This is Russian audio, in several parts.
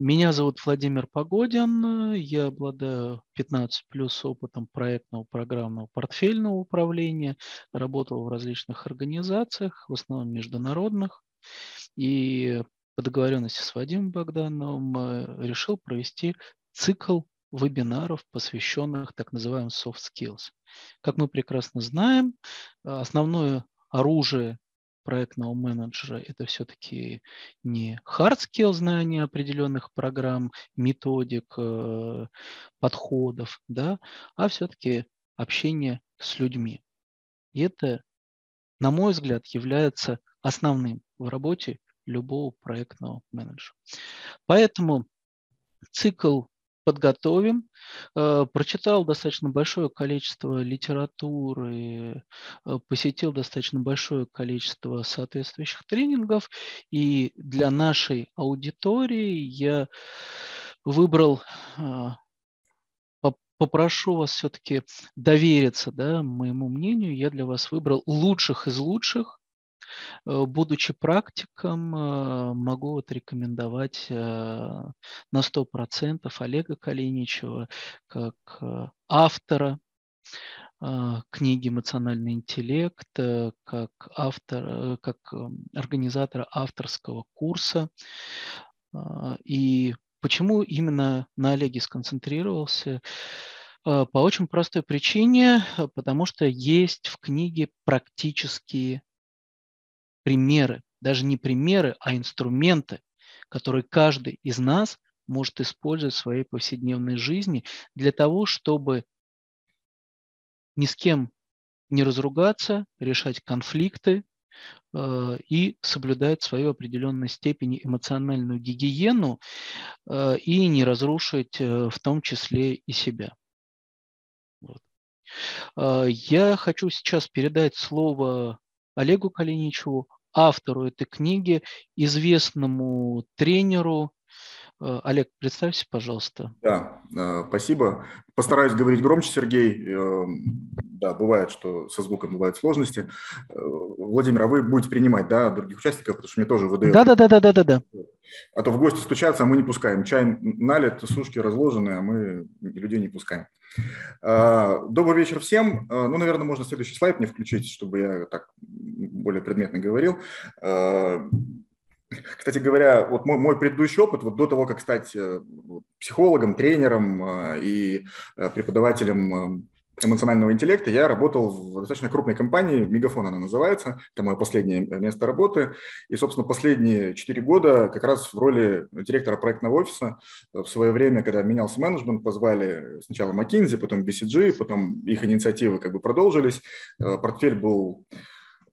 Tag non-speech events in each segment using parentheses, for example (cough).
Меня зовут Владимир Погодин, я обладаю 15 плюс опытом проектного программного портфельного управления, работал в различных организациях, в основном международных, и по договоренности с Вадимом Богдановым э, решил провести цикл вебинаров, посвященных так называемым soft skills. Как мы прекрасно знаем, основное оружие проектного менеджера это все-таки не hard skill знания определенных программ, методик, э, подходов, да, а все-таки общение с людьми. И это, на мой взгляд, является основным в работе любого проектного менеджера. Поэтому цикл подготовим. Э, прочитал достаточно большое количество литературы, э, посетил достаточно большое количество соответствующих тренингов. И для нашей аудитории я выбрал э, попрошу вас все-таки довериться да, моему мнению. Я для вас выбрал лучших из лучших, будучи практиком, э, могу вот рекомендовать э, на 100% Олега Калиничева как автора книги «Эмоциональный интеллект», как автор, как организатора авторского курса. И почему именно на Олеге сконцентрировался? По очень простой причине, потому что есть в книге практические примеры, даже не примеры, а инструменты, которые каждый из нас может использовать в своей повседневной жизни для того, чтобы ни с кем не разругаться, решать конфликты э, и соблюдать свою определенной степени эмоциональную гигиену э, и не разрушить э, в том числе и себя. Вот. Э, я хочу сейчас передать слово Олегу Калиничеву, автору этой книги, известному тренеру. Э, Олег, представься, пожалуйста. Да, э, спасибо. Постараюсь говорить громче, Сергей. Э, да, бывает, что со звуком бывают сложности. Владимир, а вы будете принимать, да, других участников, потому что мне тоже выдают. Да, да, да, да, да, да, да. А то в гости стучатся, а мы не пускаем. Чай налит, сушки разложены, а мы людей не пускаем. А, добрый вечер всем. А, ну, наверное, можно следующий слайд мне включить, чтобы я так более предметно говорил. А, кстати говоря, вот мой, мой предыдущий опыт, вот до того, как стать э, психологом, тренером и э, преподавателем эмоционального интеллекта я работал в достаточно крупной компании, Мегафон она называется, это мое последнее место работы. И, собственно, последние четыре года как раз в роли директора проектного офиса в свое время, когда менялся менеджмент, позвали сначала McKinsey, потом BCG, потом их инициативы как бы продолжились. Э, портфель был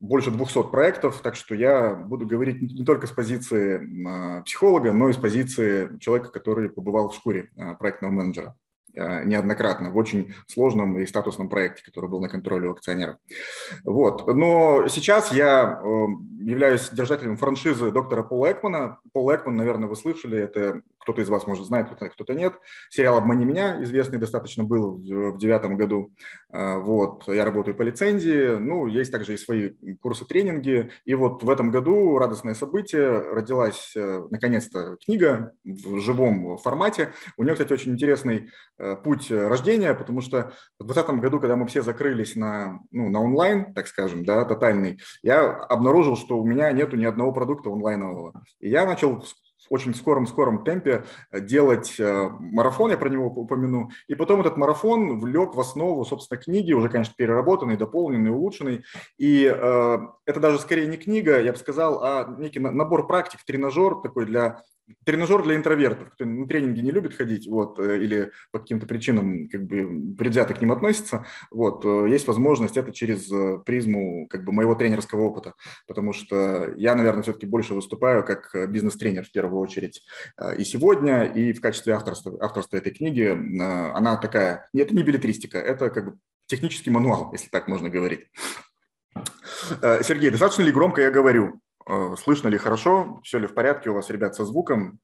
больше 200 проектов, так что я буду говорить не только с позиции а, психолога, но и с позиции человека, который побывал в шкуре а, проектного менеджера. Э, неоднократно в очень сложном и статусном проекте, который был на контроле у акционеров. Вот. Но сейчас я э, являюсь держателем франшизы доктора Пола Экмана. Пол Экман, наверное, вы слышали, это кто-то из вас, может, знает, кто-то нет. Сериал «Обмани меня» известный достаточно был в девятом году. Э, вот. Я работаю по лицензии. Ну, есть также и свои курсы, тренинги. И вот в этом году радостное событие. Родилась, наконец-то, книга в живом формате. У нее, кстати, очень интересный Э, путь рождения, потому что в 2020 году, когда мы все закрылись на, ну, на онлайн, так скажем, да, тотальный, я обнаружил, что у меня нету ни одного продукта онлайнового. И я начал очень скором-скором темпе э, делать э, марафон, я про него упомяну, и потом этот марафон влек в основу, собственно, книги, уже, конечно, переработанный, дополненный, улучшенный, и э, это даже скорее не книга, я бы сказал, а некий набор практик, тренажер такой для тренажер для интровертов, кто на тренинги не любит ходить, вот, э, или по каким-то причинам как бы предвзято к ним относится, вот, э, есть возможность это через э, призму как бы моего тренерского опыта, потому что я, наверное, все-таки больше выступаю как бизнес-тренер в первую очередь и сегодня, и в качестве авторства, авторства этой книги она такая, это не билетристика, это как бы технический мануал, если так можно говорить. Сергей, достаточно ли громко я говорю? Э, слышно ли хорошо, все ли в порядке у вас, ребят, со звуком.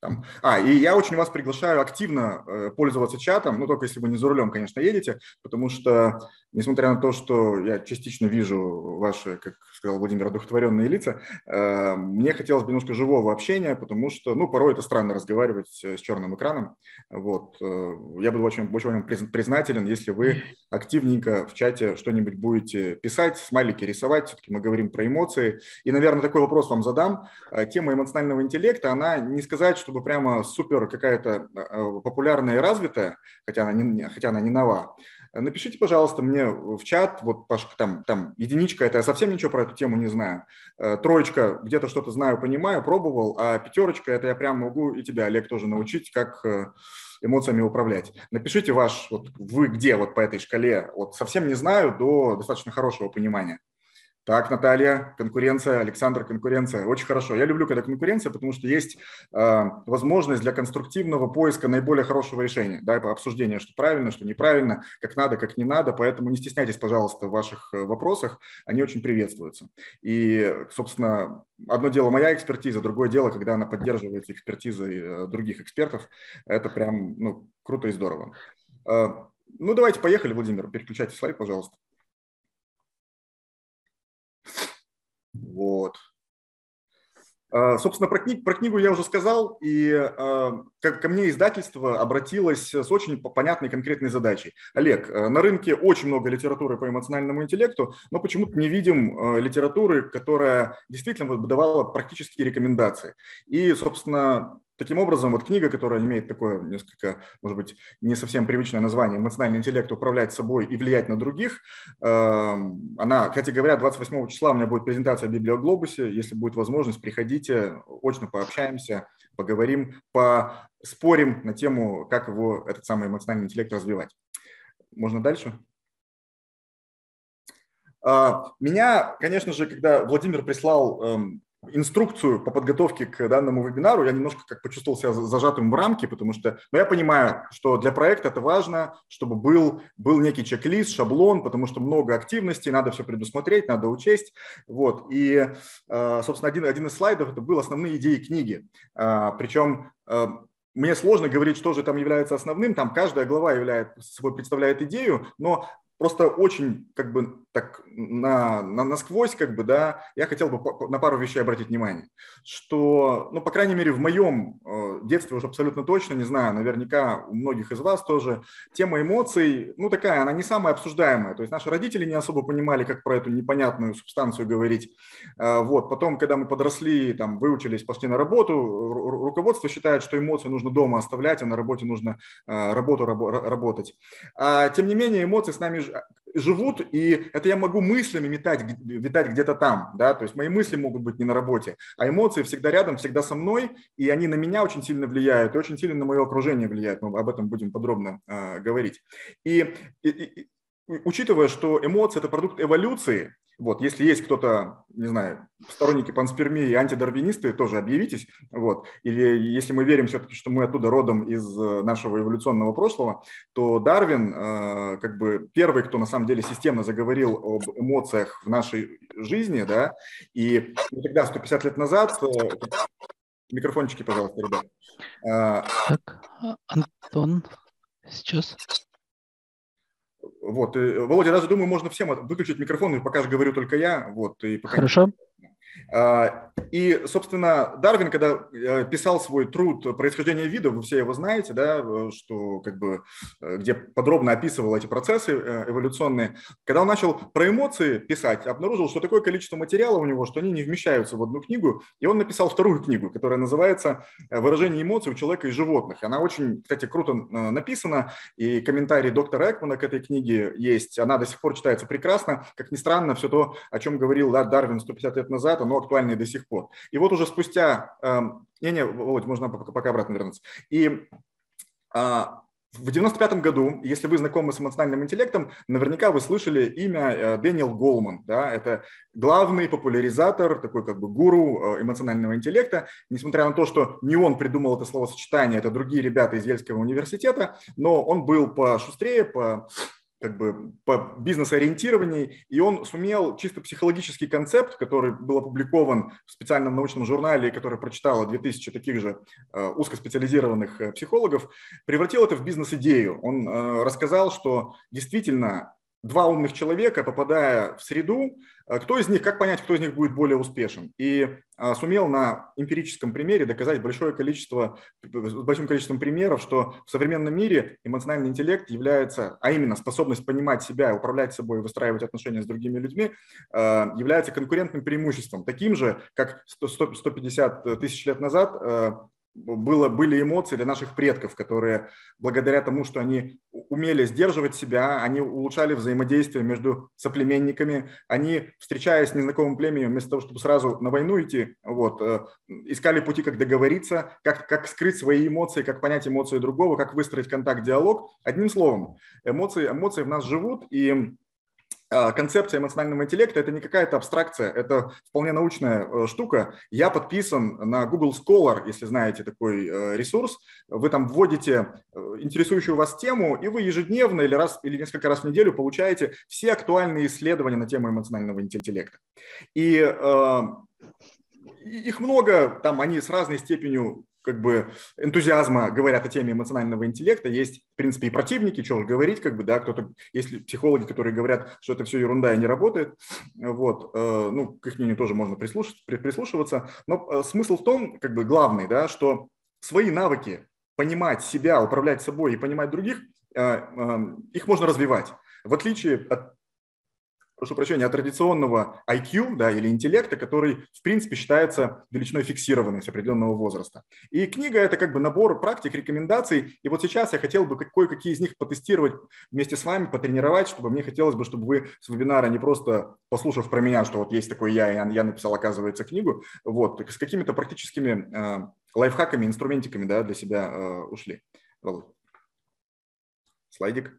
Там. А, и я очень вас приглашаю активно э, пользоваться чатом, ну, только если вы не за рулем, конечно, едете, потому что, несмотря на то, что я частично вижу ваши, как сказал Владимир, одухотворенные лица, э, мне хотелось бы немножко живого общения, потому что, ну, порой это странно разговаривать с черным экраном. Вот. Я буду очень, очень вам признателен, если вы активненько в чате что-нибудь будете писать, смайлики рисовать, все-таки мы говорим про эмоции. И, наверное, такой вопрос вам задам. Тема эмоционального интеллекта, она не сказать, чтобы прямо супер какая-то э, популярная и развитая, хотя она не, хотя она не нова. Напишите, пожалуйста, мне в чат, вот там, там единичка, это я совсем ничего про эту тему не знаю. Э, троечка, где-то что-то знаю, понимаю, пробовал, а пятерочка, это я прям могу и тебя, Олег, тоже научить, как э, эмоциями управлять. Напишите ваш, вот вы где вот по этой шкале, вот совсем не знаю, до достаточно хорошего понимания. Так, Наталья, конкуренция, Александр, конкуренция. Очень хорошо. Я люблю, когда конкуренция, потому что есть э, возможность для конструктивного поиска наиболее хорошего решения, да, обсуждения, что правильно, что неправильно, как надо, как не надо. Поэтому не стесняйтесь, пожалуйста, в ваших э, вопросах, они очень приветствуются. И, собственно, одно дело моя экспертиза, другое дело, когда она поддерживается экспертизой э, других экспертов. Это прям ну, круто и здорово. Э, ну, давайте поехали, Владимир, переключайте слайд, пожалуйста. Вот. А, собственно, про, книг, про книгу я уже сказал, и э, ко мне издательство обратилось с очень понятной конкретной задачей. Олег, э, на рынке очень много литературы по эмоциональному интеллекту, но почему-то не видим э, литературы, которая действительно давала практические рекомендации. И, собственно, Таким образом, вот книга, которая имеет такое несколько, может быть, не совсем привычное название «Эмоциональный интеллект. Управлять собой и влиять на других», эм, она, кстати говоря, 28 числа у меня будет презентация в Библиоглобусе. Если будет возможность, приходите, очно пообщаемся, поговорим, поспорим на тему, как его, этот самый эмоциональный интеллект развивать. Можно дальше? А, меня, конечно же, когда Владимир прислал эм, инструкцию по подготовке к данному вебинару, я немножко как почувствовал себя зажатым в рамки, потому что ну, я понимаю, что для проекта это важно, чтобы был, был некий чек-лист, шаблон, потому что много активностей, надо все предусмотреть, надо учесть. Вот. И, э, собственно, один, один из слайдов это был основные идеи книги. А, Причем э, мне сложно говорить, что же там является основным, там каждая глава является, собой представляет идею, но просто очень как бы так на, на, насквозь, как бы, да, я хотел бы на пару вещей обратить внимание, что, ну, по крайней мере, в моем э, детстве уже абсолютно точно, не знаю, наверняка у многих из вас тоже, тема эмоций, ну, такая, она не самая обсуждаемая, то есть наши родители не особо понимали, как про эту непонятную субстанцию говорить, э, вот, потом, когда мы подросли, там, выучились, пошли на работу, руководство считает, что эмоции нужно дома оставлять, а на работе нужно э, работу работать, а, тем не менее, эмоции с нами живут, и это я могу мыслями метать, витать где-то там, да, то есть мои мысли могут быть не на работе, а эмоции всегда рядом, всегда со мной, и они на меня очень сильно влияют, и очень сильно на мое окружение влияют, мы об этом будем подробно э, говорить. И, и, и учитывая, что эмоции – это продукт эволюции, вот, если есть кто-то, не знаю, сторонники панспермии и антидарвинисты, тоже объявитесь. Вот. Или если мы верим все-таки, что мы оттуда родом из э, нашего эволюционного прошлого, то Дарвин э, как бы первый, кто на самом деле системно заговорил об эмоциях в нашей жизни, да, и тогда, 150 лет назад, э, микрофончики, пожалуйста, ребят. Э, так, а, Антон, сейчас. Вот, Володя, даже думаю, можно всем выключить микрофон, и пока же говорю только я. Вот, и пока Хорошо. И, собственно, Дарвин, когда э, писал свой труд «Происхождение видов», вы все его знаете, да, э, что как бы, э, где подробно описывал эти процессы эволюционные, когда он начал про эмоции писать, обнаружил, что такое количество материала у него, что они не вмещаются в одну книгу, и он написал вторую книгу, которая называется «Выражение эмоций у человека и животных». Она очень, кстати, круто написана, и комментарий доктора Экмана к этой книге есть, она до сих пор читается прекрасно. Как ни странно, все то, о чем говорил да, Дарвин 150 лет назад, оно актуально и до сих пор. И вот уже спустя... Эм, не-не, Володь, можно пока обратно вернуться. И а, в 95 году, если вы знакомы с эмоциональным интеллектом, наверняка вы слышали имя э, Дэниел Голман. Да? Это главный популяризатор, такой как бы гуру э, эмоционального интеллекта. Несмотря на то, что не он придумал это словосочетание, это другие ребята из Ельского университета, но он был пошустрее, по как бы по бизнес-ориентированию, и он сумел чисто психологический концепт, который был опубликован в специальном научном журнале, который прочитало 2000 таких же э, узкоспециализированных э, психологов, превратил это в бизнес-идею. Он э, рассказал, что действительно два умных человека, попадая в среду, э, кто из них, как понять, кто из них будет более успешен. И а, сумел на эмпирическом примере доказать большое количество, с большим количеством примеров, что в современном мире эмоциональный интеллект является, а именно способность понимать себя, управлять собой, выстраивать отношения с другими людьми, а, является конкурентным преимуществом, таким же, как 150 тысяч лет назад э, было, были эмоции для наших предков, которые благодаря тому, что они умели сдерживать себя, они улучшали взаимодействие между соплеменниками, они, встречаясь с незнакомым племенем, вместо того, чтобы сразу на войну идти, вот, э, искали пути, как договориться, как, как скрыть свои эмоции, как понять эмоции другого, как выстроить контакт, диалог. Одним словом, эмоции, эмоции в нас живут, и концепция эмоционального интеллекта – это не какая-то абстракция, это вполне научная э, штука. Я подписан на Google Scholar, если знаете такой э, ресурс. Вы там вводите э, интересующую вас тему, и вы ежедневно или, раз, или несколько раз в неделю получаете все актуальные исследования на тему эмоционального интеллекта. И э, их много, там они с разной степенью как бы энтузиазма говорят о теме эмоционального интеллекта. Есть, в принципе, и противники, что говорить, как бы, да, кто-то, есть психологи, которые говорят, что это все ерунда и не работает. Вот, э, ну, к их мнению тоже можно прислушиваться, прислушиваться. Но э, смысл в том, как бы, главный, да, что свои навыки понимать себя, управлять собой и понимать других, э, их можно развивать. В отличие от прошу прощения, от традиционного IQ да, или интеллекта, который, в принципе, считается величиной фиксированной с определенного возраста. И книга – это как бы набор практик, рекомендаций. И вот сейчас я хотел бы кое-какие из них потестировать вместе с вами, потренировать, чтобы мне хотелось бы, чтобы вы с вебинара не просто послушав про меня, что вот есть такой я, и я написал, оказывается, книгу, вот, с какими-то практическими э, лайфхаками, инструментиками да, для себя э, ушли. Слайдик.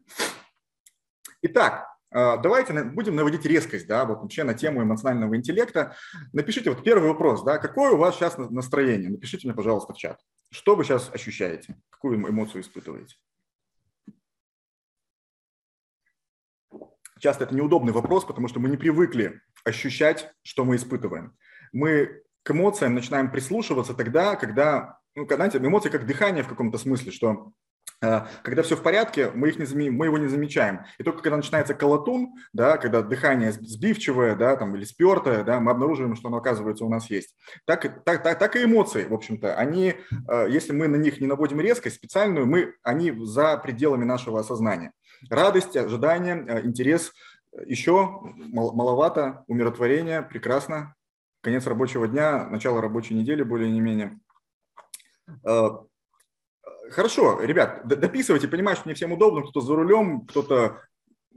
Итак, давайте будем наводить резкость, да, вот вообще на тему эмоционального интеллекта. Напишите вот первый вопрос, да, какое у вас сейчас настроение? Напишите мне, пожалуйста, в чат. Что вы сейчас ощущаете? Какую эмоцию испытываете? Часто это неудобный вопрос, потому что мы не привыкли ощущать, что мы испытываем. Мы к эмоциям начинаем прислушиваться тогда, когда, ну, знаете, эмоции как дыхание в каком-то смысле, что когда все в порядке, мы, их не, мы его не замечаем. И только когда начинается колотун, да, когда дыхание сбивчивое да, там, или спертое, да, мы обнаруживаем, что оно, оказывается, у нас есть. Так, так, так, так и эмоции, в общем-то. Они, э, если мы на них не наводим резкость специальную, мы, они за пределами нашего осознания. Радость, ожидание, э, интерес, еще маловато, умиротворение, прекрасно. Конец рабочего дня, начало рабочей недели более не менее Хорошо, ребят, дописывайте, понимаю, что не всем удобно, кто-то за рулем, кто-то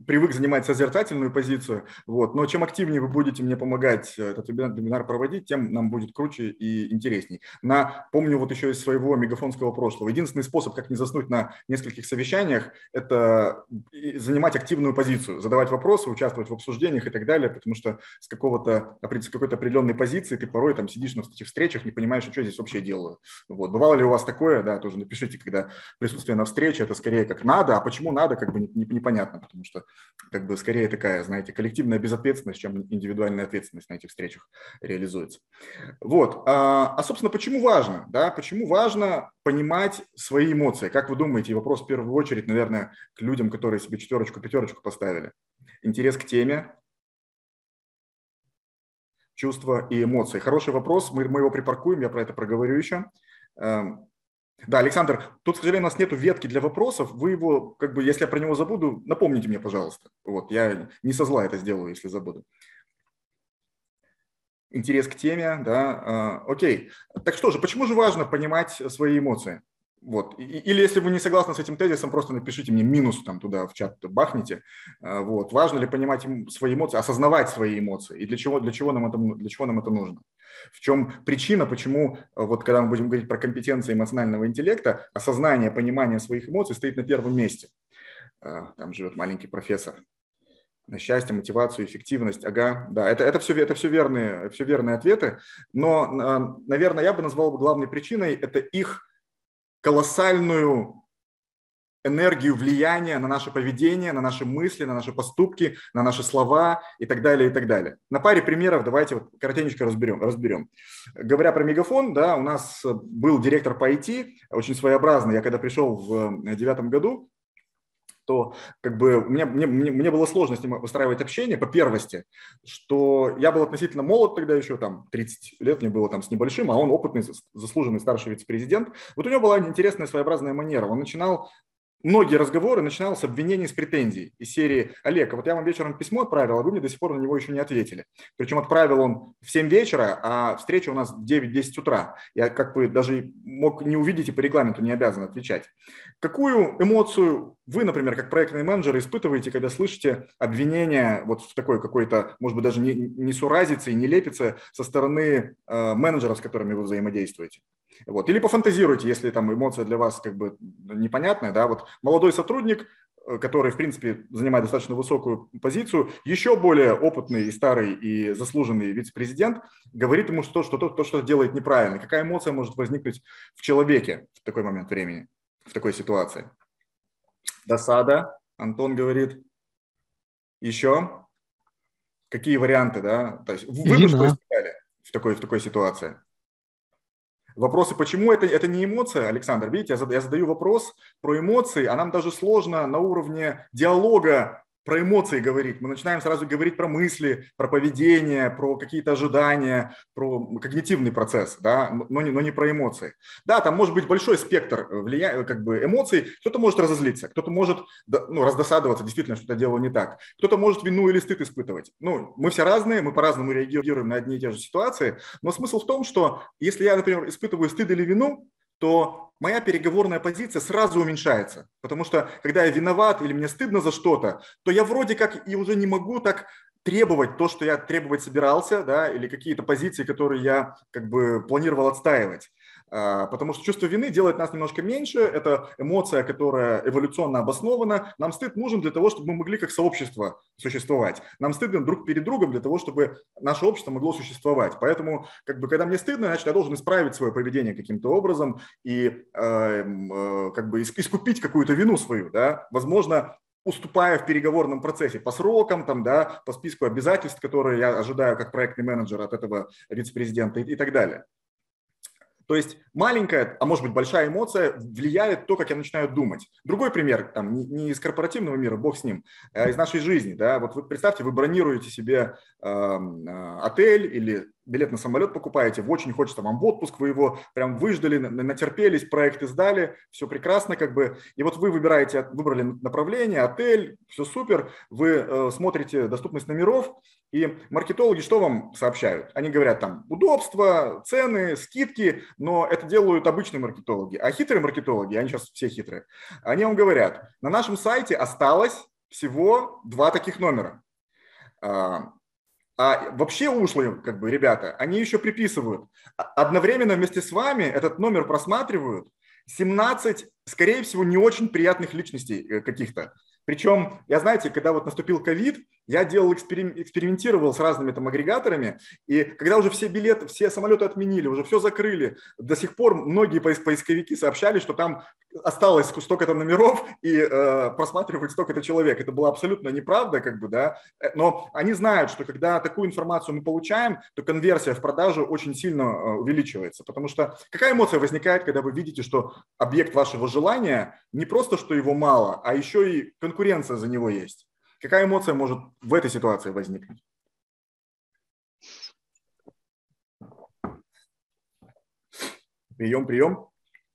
привык занимать созерцательную позицию, вот, но чем активнее вы будете мне помогать э, этот вебинар проводить, тем нам будет круче и интересней. На, помню вот еще из своего мегафонского прошлого, единственный способ, как не заснуть на нескольких совещаниях, это занимать активную позицию, задавать вопросы, участвовать в обсуждениях и так далее, потому что с какого-то, с какой-то определенной позиции ты порой там сидишь на этих встречах, не понимаешь, что здесь вообще делаю. Вот. Бывало ли у вас такое, да, тоже напишите, когда присутствие на встрече, это скорее как надо, а почему надо, как бы непонятно, потому что как бы скорее такая, знаете, коллективная безответственность, чем индивидуальная ответственность на этих встречах реализуется. Вот. А, а собственно, почему важно? Да? Почему важно понимать свои эмоции? Как вы думаете, вопрос в первую очередь, наверное, к людям, которые себе четверочку, пятерочку поставили. Интерес к теме, чувства и эмоции. Хороший вопрос, мы, мы его припаркуем, я про это проговорю еще. Да, Александр, тут, к сожалению, у нас нет ветки для вопросов. Вы его, как бы, если я про него забуду, напомните мне, пожалуйста. Вот, я не со зла это сделаю, если забуду. Интерес к теме, да, э, окей. Так что же, почему же важно понимать свои эмоции? Вот. Или если вы не согласны с этим тезисом, просто напишите мне минус там туда в чат бахните. А, вот. Важно ли понимать свои эмоции, осознавать свои эмоции и для чего, для чего, нам, это, для чего нам это нужно? В чем причина, почему, вот когда мы будем говорить про компетенции эмоционального интеллекта, осознание, понимание своих эмоций стоит на первом месте. А, там живет маленький профессор. На счастье, мотивацию, эффективность. Ага, да, это, это, все, это все, верные, все верные ответы. Но, а, наверное, я бы назвал главной причиной – это их колоссальную энергию влияния на наше поведение, на наши мысли, на наши поступки, на наши слова и так далее, и так далее. На паре примеров давайте вот коротенько разберем. разберем. Говоря про мегафон, да, у нас был директор по IT, очень своеобразный. Я когда пришел в девятом году, то как бы мне, мне, мне было сложно с ним выстраивать общение по первости, что я был относительно молод тогда еще, там 30 лет мне было там с небольшим, а он опытный, заслуженный старший вице-президент. Вот у него была интересная своеобразная манера. Он начинал многие разговоры начинал с обвинений, с претензий из серии «Олег, а вот я вам вечером письмо отправил, а вы мне до сих пор на него еще не ответили». Причем отправил он в 7 вечера, а встреча у нас в 9-10 утра. Я как бы даже мог не увидеть и по регламенту не обязан отвечать. Какую эмоцию вы, например, как проектный менеджер, испытываете, когда слышите обвинения вот в такой какой-то, может быть, даже не, не суразице и не лепице со стороны э, менеджеров, с которыми вы взаимодействуете? Вот. Или пофантазируйте, если там эмоция для вас как бы непонятная, да, вот молодой сотрудник, э, который, в принципе, занимает достаточно высокую позицию, еще более опытный и старый и заслуженный вице-президент говорит ему, что, что то, то, что делает неправильно. Какая эмоция может возникнуть в человеке в такой момент времени, в такой ситуации? Досада, Антон говорит. Еще? Какие варианты, да? То есть вы бы что искали в такой, в такой ситуации? Вопросы, почему это, это не эмоция, Александр, видите, я задаю, я задаю вопрос про эмоции, а нам даже сложно на уровне диалога про эмоции говорить. Мы начинаем сразу говорить про мысли, про поведение, про какие-то ожидания, про когнитивный процесс, да, но не, но не про эмоции. Да, там может быть большой спектр влия... как бы эмоций. Кто-то может разозлиться, кто-то может ну, раздосадоваться, действительно, что-то делал не так. Кто-то может вину или стыд испытывать. Ну, мы все разные, мы по-разному реагируем на одни и те же ситуации, но смысл в том, что если я, например, испытываю стыд или вину, то моя переговорная позиция сразу уменьшается. Потому что когда я виноват или мне стыдно за что-то, то я вроде как и уже не могу так требовать то, что я требовать собирался, да, или какие-то позиции, которые я как бы планировал отстаивать. А, потому что чувство вины делает нас немножко меньше, это эмоция, которая эволюционно обоснована. Нам стыд нужен для того, чтобы мы могли как сообщество существовать. Нам стыдно друг перед другом для того, чтобы наше общество могло существовать. Поэтому, как бы, когда мне стыдно, значит, я должен исправить свое поведение каким-то образом и э, э, как бы искупить какую-то вину свою. Да? Возможно, уступая в переговорном процессе по срокам, там, да, по списку обязательств, которые я ожидаю как проектный менеджер от этого вице-президента и, и так далее. То есть маленькая, а может быть большая эмоция влияет то, как я начинаю думать. Другой пример, там, не из корпоративного мира, бог с ним, а из нашей жизни. Да? Вот вы представьте, вы бронируете себе э, отель или билет на самолет покупаете, в очень хочется вам в отпуск, вы его прям выждали, натерпелись, проекты сдали, все прекрасно как бы. И вот вы выбираете, выбрали направление, отель, все супер, вы э, смотрите доступность номеров, и маркетологи что вам сообщают? Они говорят там удобство, цены, скидки, но это делают обычные маркетологи. А хитрые маркетологи, они сейчас все хитрые, они вам говорят, на нашем сайте осталось всего два таких номера. А, а вообще ушлые, как бы, ребята, они еще приписывают. Одновременно вместе с вами этот номер просматривают 17, скорее всего, не очень приятных личностей э, каких-то. Причем, я знаете, когда вот наступил ковид, я делал экспериментировал с разными там агрегаторами, и когда уже все билеты, все самолеты отменили, уже все закрыли, до сих пор многие поисковики сообщали, что там осталось столько-то номеров и э, просматривать столько-то человек. Это была абсолютно неправда, как бы, да, э, но они знают, что когда такую информацию мы получаем, то конверсия в продажу очень сильно э, увеличивается, потому что какая эмоция возникает, когда вы видите, что объект вашего желания не просто, что его мало, а еще и конкуренция за него есть. Какая эмоция может в этой ситуации возникнуть? Прием, прием.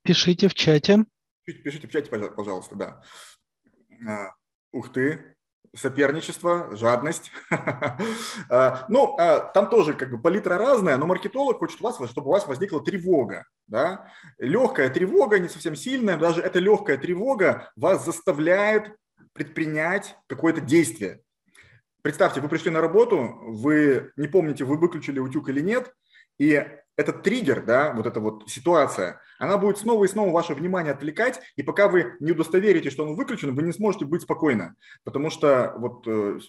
Пишите в чате. Пишите в чате, пожалуйста, да. А, ух ты, соперничество, жадность. (laughs) А, ну, а, там тоже как бы палитра разная, но маркетолог хочет у вас, чтобы у вас возникла тревога. Да? Легкая тревога, не совсем сильная, даже эта легкая тревога вас заставляет предпринять какое-то действие. Представьте, вы пришли на работу, вы не помните, вы выключили утюг или нет, и этот триггер, да, вот эта вот ситуация, она будет снова и снова ваше внимание отвлекать, и пока вы не удостоверите, что он выключен, вы не сможете быть спокойно, потому что вот э,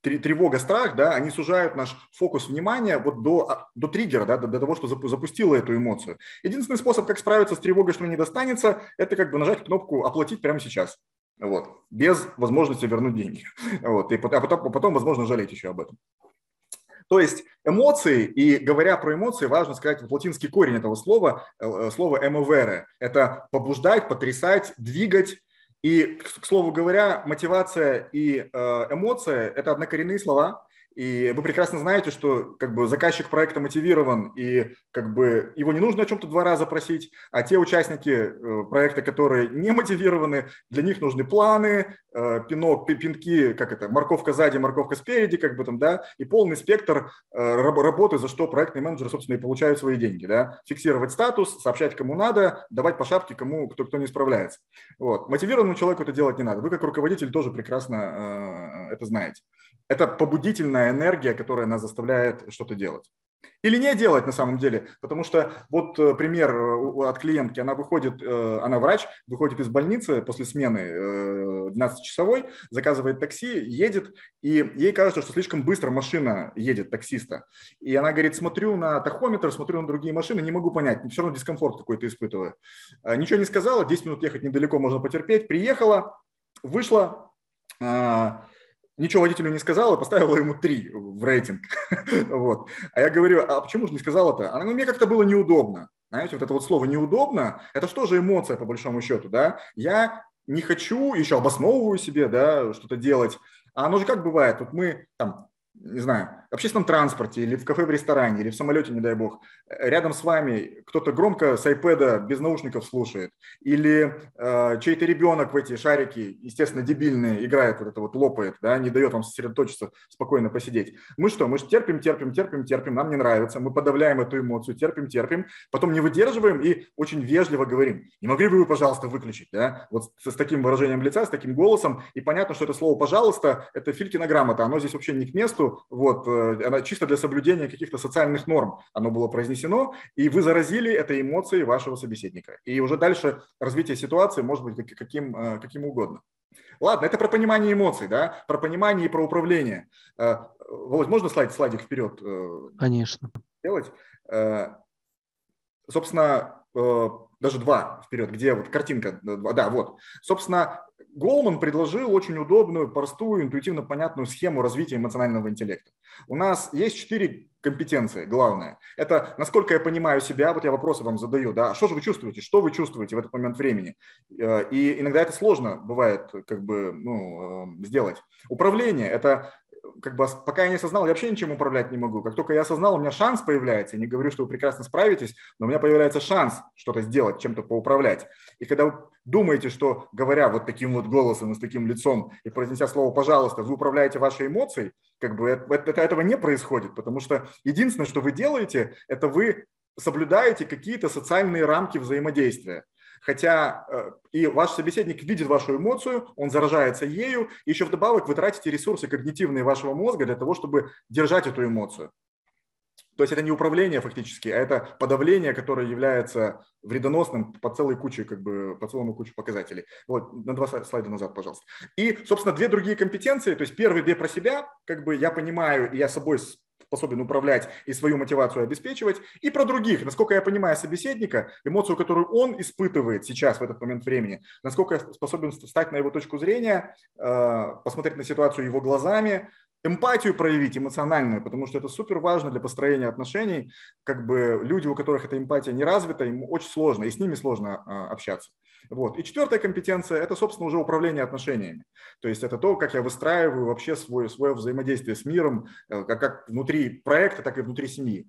тревога, страх, да, они сужают наш фокус внимания вот до, а, до триггера, да, до, до того, что запустило эту эмоцию. Единственный способ, как справиться с тревогой, что не достанется, это как бы нажать кнопку «Оплатить прямо сейчас». Вот, без возможности вернуть деньги. (laughs) Вот, и а потом, потом, возможно, жалеть еще об этом. То есть эмоции, и говоря про эмоции, важно сказать вот латинский корень этого слова, э, слово «эмовере». Это побуждать, потрясать, двигать. И, к слову говоря, мотивация и э, эмоция – это однокоренные слова, и вы прекрасно знаете, что как бы заказчик проекта мотивирован, и как бы его не нужно о чем-то два раза просить, а те участники э, проекта, которые не мотивированы, для них нужны планы, э, пинок, пинки, как это, морковка сзади, морковка спереди, как бы там, да, и полный спектр э, работы, за что проектные менеджеры, собственно, и получают свои деньги, да, фиксировать статус, сообщать кому надо, давать по шапке кому, кто, кто не справляется. Вот. Мотивированному человеку это делать не надо. Вы как руководитель тоже прекрасно это знаете. Это побудительная энергия, которая нас заставляет что-то делать. Или не делать на самом деле, потому что вот э, пример э, от клиентки, она выходит, э, она врач, выходит из больницы после смены 12-часовой, заказывает такси, едет, и ей кажется, что слишком быстро машина едет таксиста. И она говорит, смотрю на тахометр, смотрю на другие машины, не могу понять, все равно дискомфорт какой-то испытываю. Ничего не сказала, 10 минут ехать недалеко можно потерпеть, приехала, вышла, а, ничего водителю не сказала, поставила ему три в рейтинг. (laughs) вот. А я говорю, а почему же не сказала-то? Она говорит, мне как-то было неудобно. Знаете, вот это вот слово «неудобно» – это что же эмоция, по большому счету, да? Я не хочу, еще обосновываю себе, да, что-то делать. А оно же как бывает, вот мы там не знаю, в общественном транспорте или в кафе в ресторане или в самолете, не дай бог, рядом с вами кто-то громко с iPad без наушников слушает, или э, чей-то ребенок в эти шарики, естественно, дебильные, играет, вот это вот лопает, да, не дает вам сосредоточиться, спокойно посидеть. Мы что, мы же терпим, терпим, терпим, терпим, нам не нравится, мы подавляем эту эмоцию, терпим, терпим, потом не выдерживаем и очень вежливо говорим, не могли бы вы, пожалуйста, выключить, да, вот с, с таким выражением лица, с таким голосом, и понятно, что это слово «пожалуйста» – это Филькина грамота, оно здесь вообще не к месту, вот, э, она чисто для соблюдения каких-то социальных норм оно было произнесено, и вы заразили этой эмоцией вашего собеседника. И уже дальше развитие ситуации может быть каким, э, каким угодно. Ладно, это про понимание эмоций, да, про понимание и про управление. Э, Володь, можно слайд, слайдик вперед? Конечно. Делать? Собственно, даже два вперед, где вот картинка, да, вот. Собственно, Голман предложил очень удобную, простую, интуитивно понятную схему развития эмоционального интеллекта. У нас есть четыре компетенции, главное. Это насколько я понимаю себя, вот я вопросы вам задаю, да, что же вы чувствуете, что вы чувствуете в этот момент времени. Э, и иногда это сложно бывает как бы ну, э, сделать. Управление – это как бы пока я не осознал, я вообще ничем управлять не могу. Как только я осознал, у меня шанс появляется. Я не говорю, что вы прекрасно справитесь, но у меня появляется шанс что-то сделать, чем-то поуправлять. И когда вы думаете, что говоря вот таким вот голосом и с таким лицом и произнеся слово «пожалуйста», вы управляете вашей эмоцией, как бы это, это, этого не происходит, потому что единственное, что вы делаете, это вы соблюдаете какие-то социальные рамки взаимодействия. Хотя э, и ваш собеседник видит вашу эмоцию, он заражается ею, и еще вдобавок вы тратите ресурсы когнитивные вашего мозга для того, чтобы держать эту эмоцию. То есть это не управление фактически, а это подавление, которое является вредоносным по целой куче, как бы, по целому куче показателей. Вот, на два слайда назад, пожалуйста. И, собственно, две другие компетенции, то есть первые две про себя, как бы я понимаю, и я собой способен управлять и свою мотивацию обеспечивать, и про других, насколько я понимаю собеседника, эмоцию, которую он испытывает сейчас в этот момент времени, насколько я способен встать на его точку зрения, э, посмотреть на ситуацию его глазами, эмпатию проявить эмоциональную, потому что это супер важно для построения отношений. Как бы люди, у которых эта эмпатия не развита, им очень сложно, и с ними сложно а, общаться. Вот. И четвертая компетенция – это, собственно, уже управление отношениями. То есть это то, как я выстраиваю вообще свое, свое взаимодействие с миром, э, как, как внутри проекта, так и внутри семьи.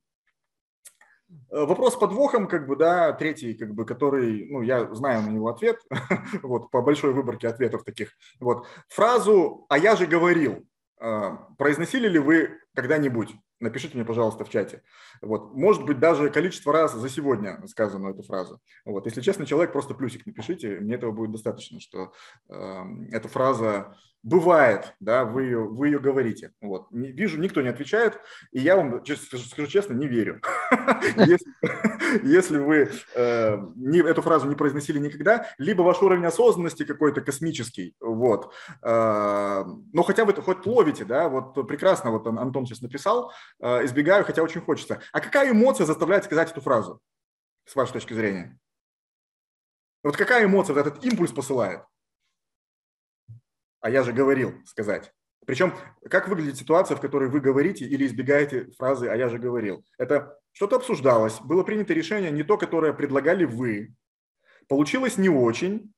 Э, вопрос подвохом, как бы, да, третий, как бы, который, ну, я знаю на него ответ, (laughs) вот, по большой выборке ответов таких. Вот. Фразу «а я же говорил» э, произносили ли вы когда-нибудь? Напишите мне, пожалуйста, в чате. Вот. Может быть, даже количество раз за сегодня сказано эту фразу. Вот. Если честно, человек, просто плюсик напишите. Мне этого будет достаточно, что э, эта фраза Бывает, да, вы ее, вы ее говорите. Вот. Не, вижу, никто не отвечает, и я вам, скажу честно, не верю. (laughs) Если вы э, эту фразу не произносили никогда, либо ваш уровень осознанности какой-то космический, вот. Э, но хотя бы хоть ловите, да, вот прекрасно, вот Антон сейчас написал, э, избегаю, хотя очень хочется. А какая эмоция заставляет сказать эту фразу, с вашей точки зрения? Вот какая эмоция этот импульс посылает? А я же говорил сказать. Причем, как выглядит ситуация, в которой вы говорите или избегаете фразы «а я же говорил»? Это что-то обсуждалось, было принято решение не то, которое предлагали вы, получилось не очень,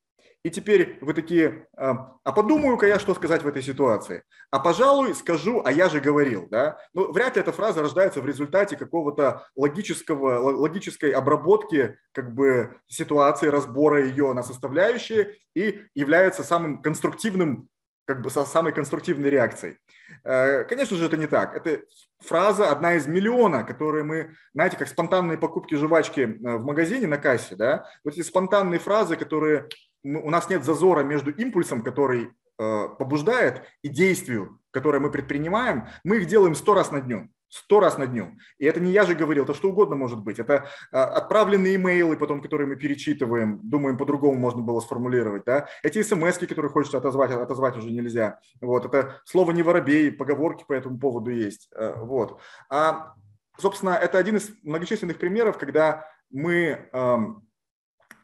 и теперь вы такие, а, а подумаю-ка я, что сказать в этой ситуации. А пожалуй, скажу, а я же говорил. Да? Ну, вряд ли эта фраза рождается в результате какого-то логического, логической обработки как бы, ситуации, разбора ее на составляющие и является самым конструктивным как бы со самой конструктивной реакцией. Э, конечно же, это не так. Это фраза одна из миллиона, которые мы, знаете, как спонтанные покупки жвачки э, в магазине на кассе, да, вот эти спонтанные фразы, которые у нас нет зазора между импульсом, который э, побуждает, и действию, которое мы предпринимаем, мы их делаем сто раз на дню сто раз на дню. И это не я же говорил, это что угодно может быть. Это а, отправленные имейлы, потом, которые мы перечитываем, думаем, по-другому можно было сформулировать. Да? Эти смс которые хочется отозвать, отозвать уже нельзя. Вот. Это слово «не воробей», поговорки по этому поводу есть. А, вот. А, собственно, это один из многочисленных примеров, когда мы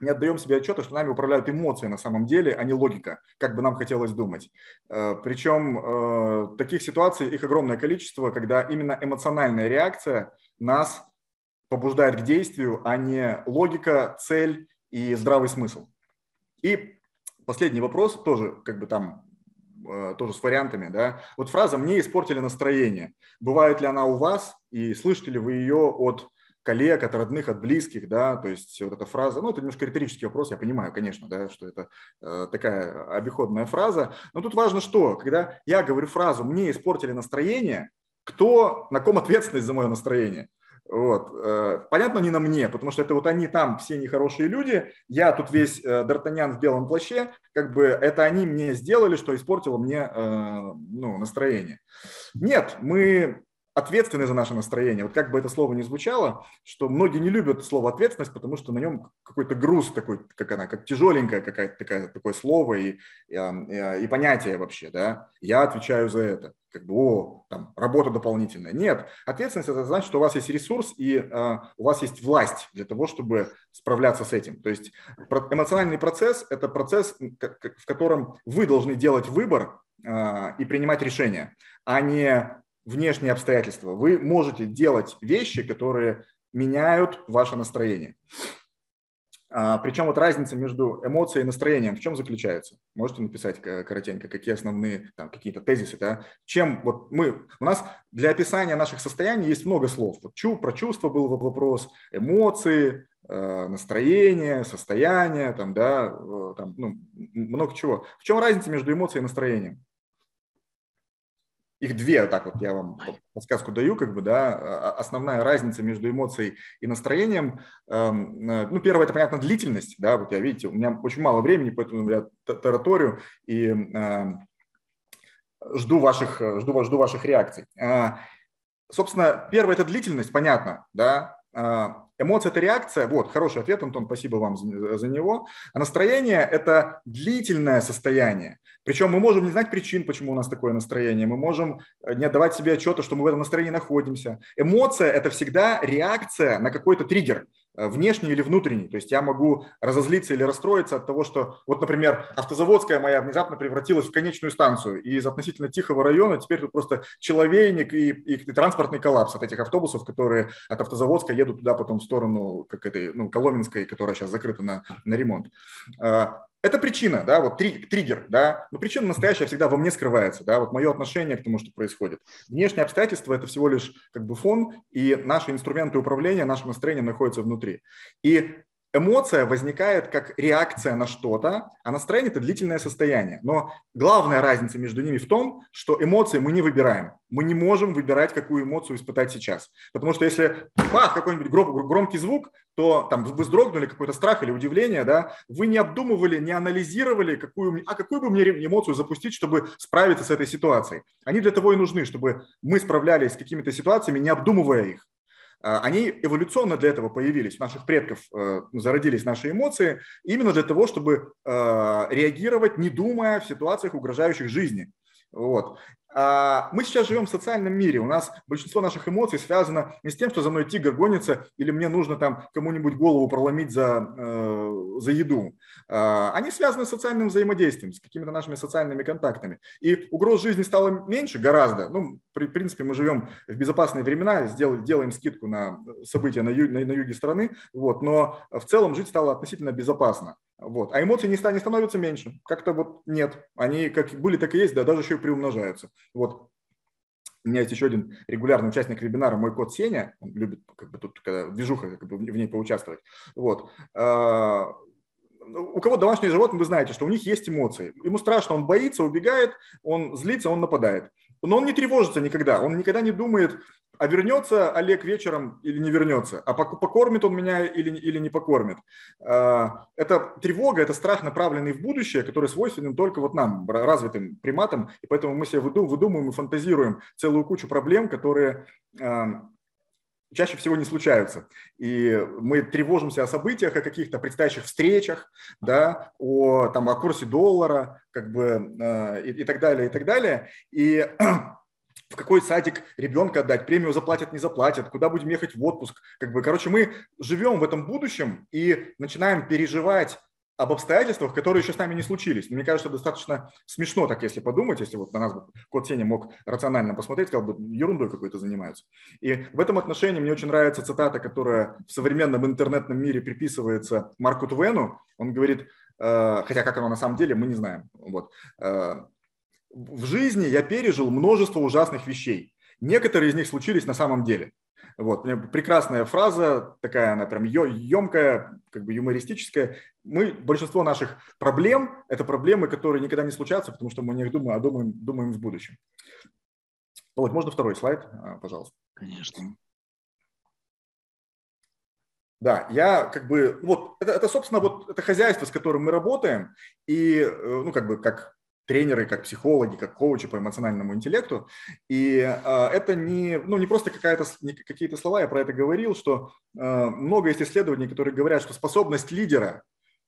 не отдаем себе отчета, что нами управляют эмоции на самом деле, а не логика, как бы нам хотелось думать. Э, Причем э, таких ситуаций их огромное количество, когда именно эмоциональная реакция нас побуждает к действию, а не логика, цель и здравый смысл. И последний вопрос, тоже как бы там э, тоже с вариантами, да. Вот фраза «мне испортили настроение». Бывает ли она у вас и слышите ли вы ее от коллег, от родных, от близких, да, то есть вот эта фраза, ну, это немножко риторический вопрос, я понимаю, конечно, да, что это э, такая обиходная фраза, но тут важно что, когда я говорю фразу «мне испортили настроение», кто, на ком ответственность за мое настроение? Вот. Э, понятно, не на мне, потому что это вот они там все нехорошие люди, я тут весь э, Д'Артаньян в белом плаще, как бы это они мне сделали, что испортило мне э, ну, настроение. Нет, мы ответственны за наше настроение. Вот как бы это слово ни звучало, что многие не любят слово ответственность, потому что на нем какой-то груз такой, как она, как тяжеленькое какая-то такая, такое слово и, и, и понятие вообще, да. Я отвечаю за это. Как бы, о, там, работа дополнительная. Нет, ответственность это значит, что у вас есть ресурс и э, у вас есть власть для того, чтобы справляться с этим. То есть эмоциональный процесс – это процесс, в котором вы должны делать выбор и принимать решения, а не внешние обстоятельства. Вы можете делать вещи, которые меняют ваше настроение. А, причем вот разница между эмоцией и настроением в чем заключается? Можете написать коротенько, какие основные там, какие-то тезисы, да? Чем вот мы, у нас для описания наших состояний есть много слов. Вот чу, про чувства был вопрос, эмоции, э, настроение, состояние, там, да, там, ну, много чего. В чем разница между эмоцией и настроением? Их две, так вот я вам подсказку даю, как бы, да, а, а, основная разница между эмоцией и настроением, эм, э, ну, первое, это, понятно, длительность, да, вот я, видите, у меня очень мало времени, поэтому я тараторю и эм, жду ваших, жду, жду ваших реакций. А, собственно, первое – это длительность, понятно, да, Эмоция – это реакция. Вот, хороший ответ, Антон, спасибо вам за, за него. А настроение – это длительное состояние. Причем мы можем не знать причин, почему у нас такое настроение. Мы можем э, не отдавать себе отчета, что мы в этом настроении находимся. Эмоция – это всегда реакция на какой-то триггер. Э, внешний или внутренний. То есть я могу разозлиться или расстроиться от того, что, вот, например, автозаводская моя внезапно превратилась в конечную станцию, и из относительно тихого района теперь тут просто человейник и, и, и транспортный коллапс от этих автобусов, которые от автозаводской едут туда потом в сторону как этой, ну, Коломенской, которая сейчас закрыта на, на ремонт. А, это причина, да, вот три, триггер, да, но причина настоящая всегда во мне скрывается, да, вот мое отношение к тому, что происходит. Внешние обстоятельства – это всего лишь как бы фон, и наши инструменты управления, наше настроение находятся внутри. И эмоция возникает как реакция на что-то, а настроение – это длительное состояние. Но главная разница между ними в том, что эмоции мы не выбираем. Мы не можем выбирать, какую эмоцию испытать сейчас. Потому что если бах, какой-нибудь гром, громкий звук, то там вы вздрогнули, какой-то страх или удивление, да, вы не обдумывали, не анализировали, какую, а какую бы мне эмоцию запустить, чтобы справиться с этой ситуацией. Они для того и нужны, чтобы мы справлялись с какими-то ситуациями, не обдумывая их. А, они эволюционно для этого появились, у наших предков э, зародились наши эмоции, именно для того, чтобы э, реагировать, не думая в ситуациях, угрожающих жизни. Вот. А, мы сейчас живем в социальном мире. У нас большинство наших эмоций связано не с тем, что за мной тигр гонится, или мне нужно там кому-нибудь голову проломить за, э, за еду. А, они связаны с социальным взаимодействием, с какими-то нашими социальными контактами. И угроз жизни стало меньше гораздо. Ну, при, в принципе, мы живем в безопасные времена, сделаем, делаем скидку на события на, ю, на, на юге страны, вот, но в целом жить стало относительно безопасно. Вот. А эмоции не, не становятся меньше. Как-то вот нет. Они как были, так и есть, да, даже еще и приумножаются. Вот. У меня есть еще один регулярный участник вебинара, мой кот Сеня, он любит как бы тут когда движуха как бы, в ней поучаствовать. Вот. А, у кого домашние животные, вы знаете, что у них есть эмоции. Ему страшно, он боится, убегает, он злится, он нападает. Но он не тревожится никогда, он никогда не думает, а вернется Олег вечером или не вернется, а покормит он меня или, или не покормит. А, это тревога, это страх, направленный в будущее, который свойственен только вот нам, развитым приматам, и поэтому мы себе выдумываем и фантазируем целую кучу проблем, которые а, чаще всего не случаются. И мы тревожимся о событиях, о каких-то предстоящих встречах, да, о, там, о курсе доллара, как бы, э, и, и так далее, и так далее. И в какой садик ребенка отдать, премию заплатят, не заплатят, куда будем ехать в отпуск. Как бы, короче, мы живем в этом будущем и начинаем переживать об обстоятельствах, которые еще с нами не случились. мне кажется, достаточно смешно так, если подумать, если вот на нас бы кот Сеня мог рационально посмотреть, сказал бы, ерундой какой-то занимаются. И в этом отношении мне очень нравится цитата, которая в современном интернетном мире приписывается Марку Твену. Он говорит, э, хотя как оно на самом деле, мы не знаем. Вот. Э, в жизни я пережил множество ужасных вещей. Некоторые из них случились на самом деле. Вот, прекрасная фраза, такая она прям емкая, как бы юмористическая. Мы, большинство наших проблем – это проблемы, которые никогда не случатся, потому что мы не думаем, а думаем, думаем в будущем. Вот, можно второй слайд, а, пожалуйста? Конечно. Да, я как бы, вот, это, это, собственно, вот это хозяйство, с которым мы работаем, и, э, ну, как бы, как тренеры, как психологи, как коучи по эмоциональному интеллекту. И э, это не, ну, не просто какая-то, не какие-то слова, я про это говорил, что э, много есть исследований, которые говорят, что способность лидера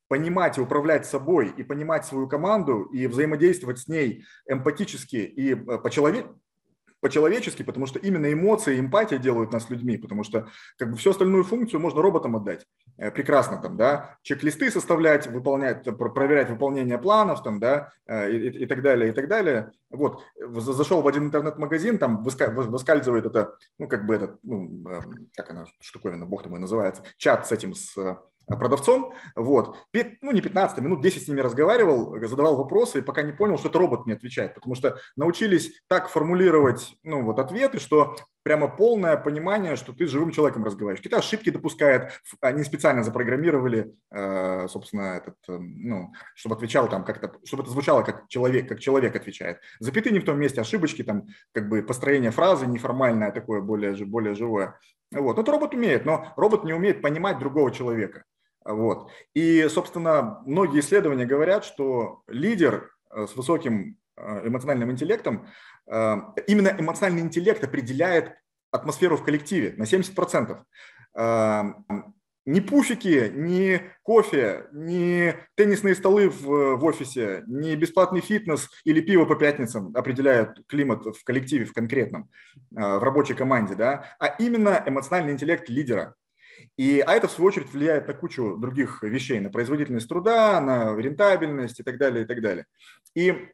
понимать и управлять собой, и понимать свою команду, и взаимодействовать с ней эмпатически и э, по-человечески, по-человечески, потому что именно эмоции и эмпатия делают нас людьми, потому что как бы всю остальную функцию можно роботам отдать. Э, прекрасно там, да, чек-листы составлять, выполнять, проверять выполнение планов там, да, э, и, и, и так далее, и так далее. Вот, зашел в один интернет-магазин, там выскальзывает это, ну, как бы этот, ну, эм, как она, штуковина, бог и называется, чат с этим, с Э, продавцом, вот, ну не 15 минут, 10 с ними разговаривал, задавал вопросы и пока не понял, что это робот мне отвечает, потому что научились так формулировать, ну вот ответы, что прямо полное понимание, что ты с живым человеком разговариваешь. Какие-то ошибки допускает, они специально запрограммировали, э, собственно, этот, э, ну, чтобы отвечал там как-то, чтобы это звучало как человек, как человек отвечает. Запятые не в том месте, ошибочки там, как бы построение фразы неформальное такое, более, более живое. Вот. Это робот умеет, но робот не умеет понимать другого человека. Вот. И, собственно, многие исследования говорят, что лидер э, с высоким э, эмоциональным интеллектом, э, именно эмоциональный интеллект определяет атмосферу в коллективе на 70%. Ни пуфики, ни кофе, ни теннисные столы в, в офисе, ни бесплатный фитнес или пиво по пятницам определяют климат в коллективе, в конкретном, в рабочей команде, да, а именно эмоциональный интеллект лидера. И, а это, в свою очередь, влияет на кучу других вещей, на производительность труда, на рентабельность и так далее, и так далее. И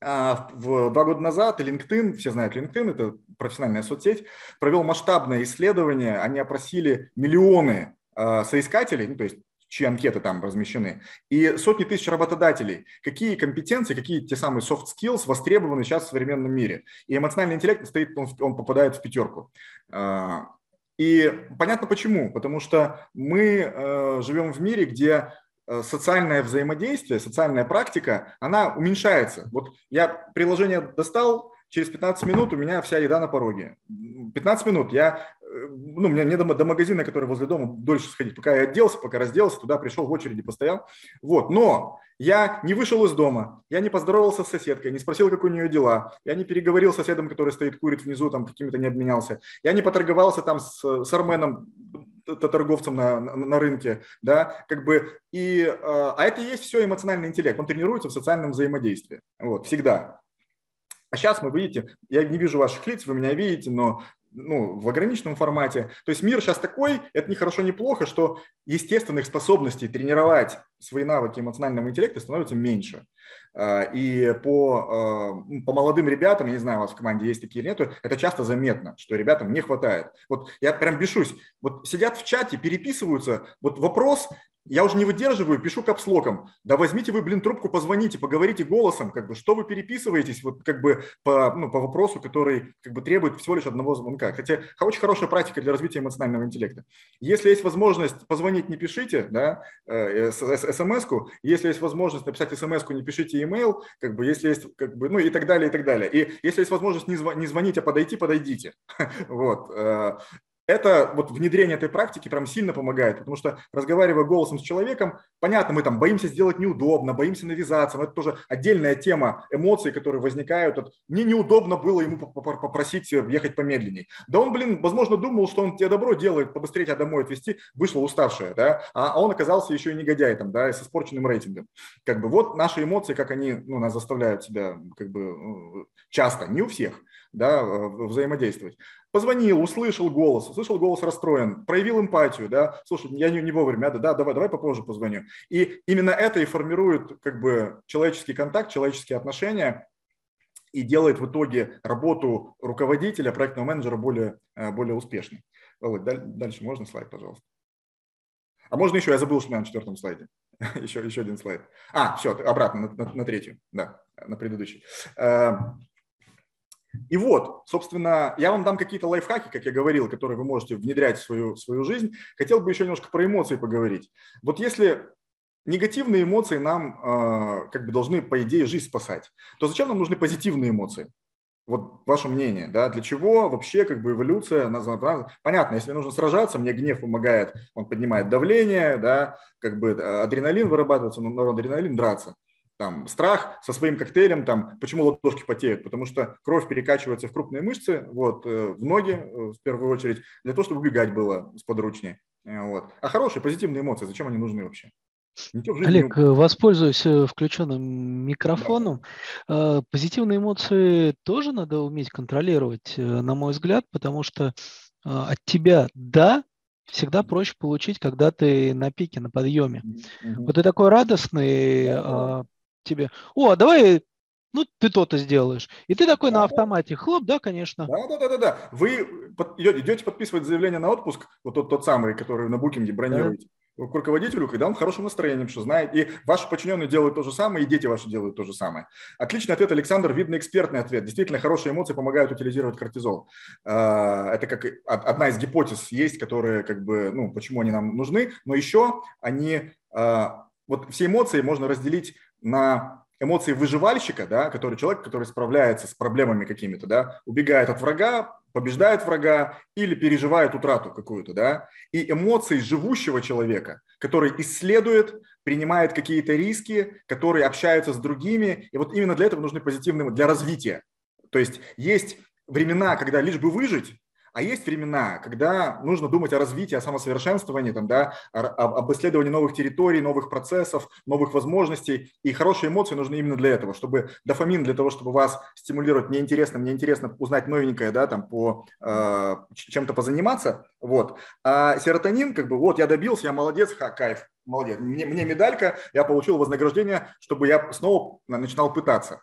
а, в, два года назад LinkedIn, все знают LinkedIn, это профессиональная соцсеть, провел масштабное исследование, они опросили миллионы а, соискателей, ну, то есть чьи анкеты там размещены, и сотни тысяч работодателей. Какие компетенции, какие те самые soft skills востребованы сейчас в современном мире. И эмоциональный интеллект стоит, он, он попадает в пятерку. И понятно почему. Потому что мы э, живем в мире, где э, социальное взаимодействие, социальная практика, она уменьшается. Вот я приложение достал, через 15 минут у меня вся еда на пороге. 15 минут я, э, ну, мне, мне до, до магазина, который возле дома, дольше сходить, пока я оделся, пока разделся, туда пришел, в очереди постоял. Вот, но я не вышел из дома, я не поздоровался с соседкой, не спросил, как у нее дела, я не переговорил с соседом, который стоит, курит внизу, там какими-то не обменялся, я не поторговался там с, с арменом, торговцем на, на, на рынке, да, как бы, и, э, а это и есть все эмоциональный интеллект, он тренируется в социальном взаимодействии, вот, всегда. А сейчас мы, видите, я не вижу ваших лиц, вы меня видите, но ну, в ограниченном формате. То есть мир сейчас такой, это не хорошо, не плохо, что естественных способностей тренировать свои навыки эмоционального интеллекта становится меньше. А, и по, а, по молодым ребятам, я не знаю, у вас в команде есть такие или нет, это часто заметно, что ребятам не хватает. Вот я прям бешусь. Вот сидят в чате, переписываются, вот вопрос, я уже не выдерживаю, пишу капслоком. Да возьмите вы, блин, трубку, позвоните, поговорите голосом, как бы, что вы переписываетесь, вот как бы по, ну, по вопросу, который как бы требует всего лишь одного звонка. Хотя очень хорошая практика для развития эмоционального интеллекта. Если есть возможность позвонить, не пишите, да, э, смс-ку. Если есть возможность написать смс-ку, не пишите email, как бы, если есть, как бы, ну и так далее, и так далее. И если есть возможность не, зв- не звонить, а подойти, подойдите. (laughs) Вот. Э, это вот внедрение этой практики прям сильно помогает, потому что разговаривая голосом с человеком, понятно, мы там боимся сделать неудобно, боимся навязаться, но это тоже отдельная тема эмоций, которые возникают. Вот, мне неудобно было ему попросить ехать помедленнее. Да он, блин, возможно, думал, что он тебе добро делает, побыстрее тебя домой отвезти, вышла уставшая, да, а, а он оказался еще и негодяй там, да, с испорченным рейтингом. Как бы вот наши эмоции, как они ну, нас заставляют себя как бы ну, часто, не у всех, да, взаимодействовать. Позвонил, услышал голос, услышал голос расстроен, проявил эмпатию, да, слушай, я не, не вовремя, да, да, давай, давай попозже позвоню. И именно это и формирует как бы человеческий контакт, человеческие отношения и делает в итоге работу руководителя, проектного менеджера более, э, более успешной. Володь, дальше можно слайд, пожалуйста? А можно еще, я забыл, что на четвертом слайде. (laughs) еще, еще один слайд. А, все, обратно, на, на, на третью, да, на предыдущий. И вот, собственно, я вам дам какие-то лайфхаки, как я говорил, которые вы можете внедрять в свою, свою жизнь. Хотел бы еще немножко про эмоции поговорить. Вот если негативные эмоции нам э, как бы должны, по идее, жизнь спасать, то зачем нам нужны позитивные эмоции? Вот ваше мнение, да, для чего вообще как бы эволюция названа? Понятно, если нужно сражаться, мне гнев помогает, он поднимает давление, да, как бы э, адреналин вырабатывается, но адреналин драться там, страх со своим коктейлем, там, почему ладошки потеют, потому что кровь перекачивается в крупные мышцы, вот, э, в ноги э, в первую очередь, для того, чтобы убегать было сподручнее. Э, вот. А хорошие позитивные эмоции, зачем они нужны вообще? Олег, не... воспользуюсь включенным микрофоном. Да. Позитивные эмоции тоже надо уметь контролировать, на мой взгляд, потому что от тебя «да» всегда проще получить, когда ты на пике, на подъеме. Угу. Вот ты такой радостный, тебе, о, а давай ну, ты то-то сделаешь. И ты такой да, на автомате, хлоп, да, конечно. Да, да, да, да, да. Вы под, идете подписывать заявление на отпуск, вот тот, тот самый, который на букинге бронируете. Да. К руководителю, когда он в хорошем настроении, что знает, и ваши подчиненные делают то же самое, и дети ваши делают то же самое. Отличный ответ, Александр, видно экспертный ответ. Действительно, хорошие эмоции помогают утилизировать кортизол. А, это как одна из гипотез есть, которые как бы, ну, почему они нам нужны, но еще они, а, вот все эмоции можно разделить на эмоции выживальщика, да, который человек, который справляется с проблемами какими-то, да, убегает от врага, побеждает врага или переживает утрату какую-то, да, и эмоции живущего человека, который исследует, принимает какие-то риски, который общается с другими, и вот именно для этого нужны позитивные, для развития. То есть есть времена, когда лишь бы выжить, а есть времена, когда нужно думать о развитии, о самосовершенствовании, там, да, об исследовании новых территорий, новых процессов, новых возможностей. И хорошие эмоции нужны именно для этого, чтобы дофамин для того, чтобы вас стимулировать, мне интересно, мне интересно узнать новенькое, да, там, по э, чем-то позаниматься, вот. А серотонин, как бы, вот, я добился, я молодец, ха, кайф, молодец. Мне, мне медалька, я получил вознаграждение, чтобы я снова начинал пытаться.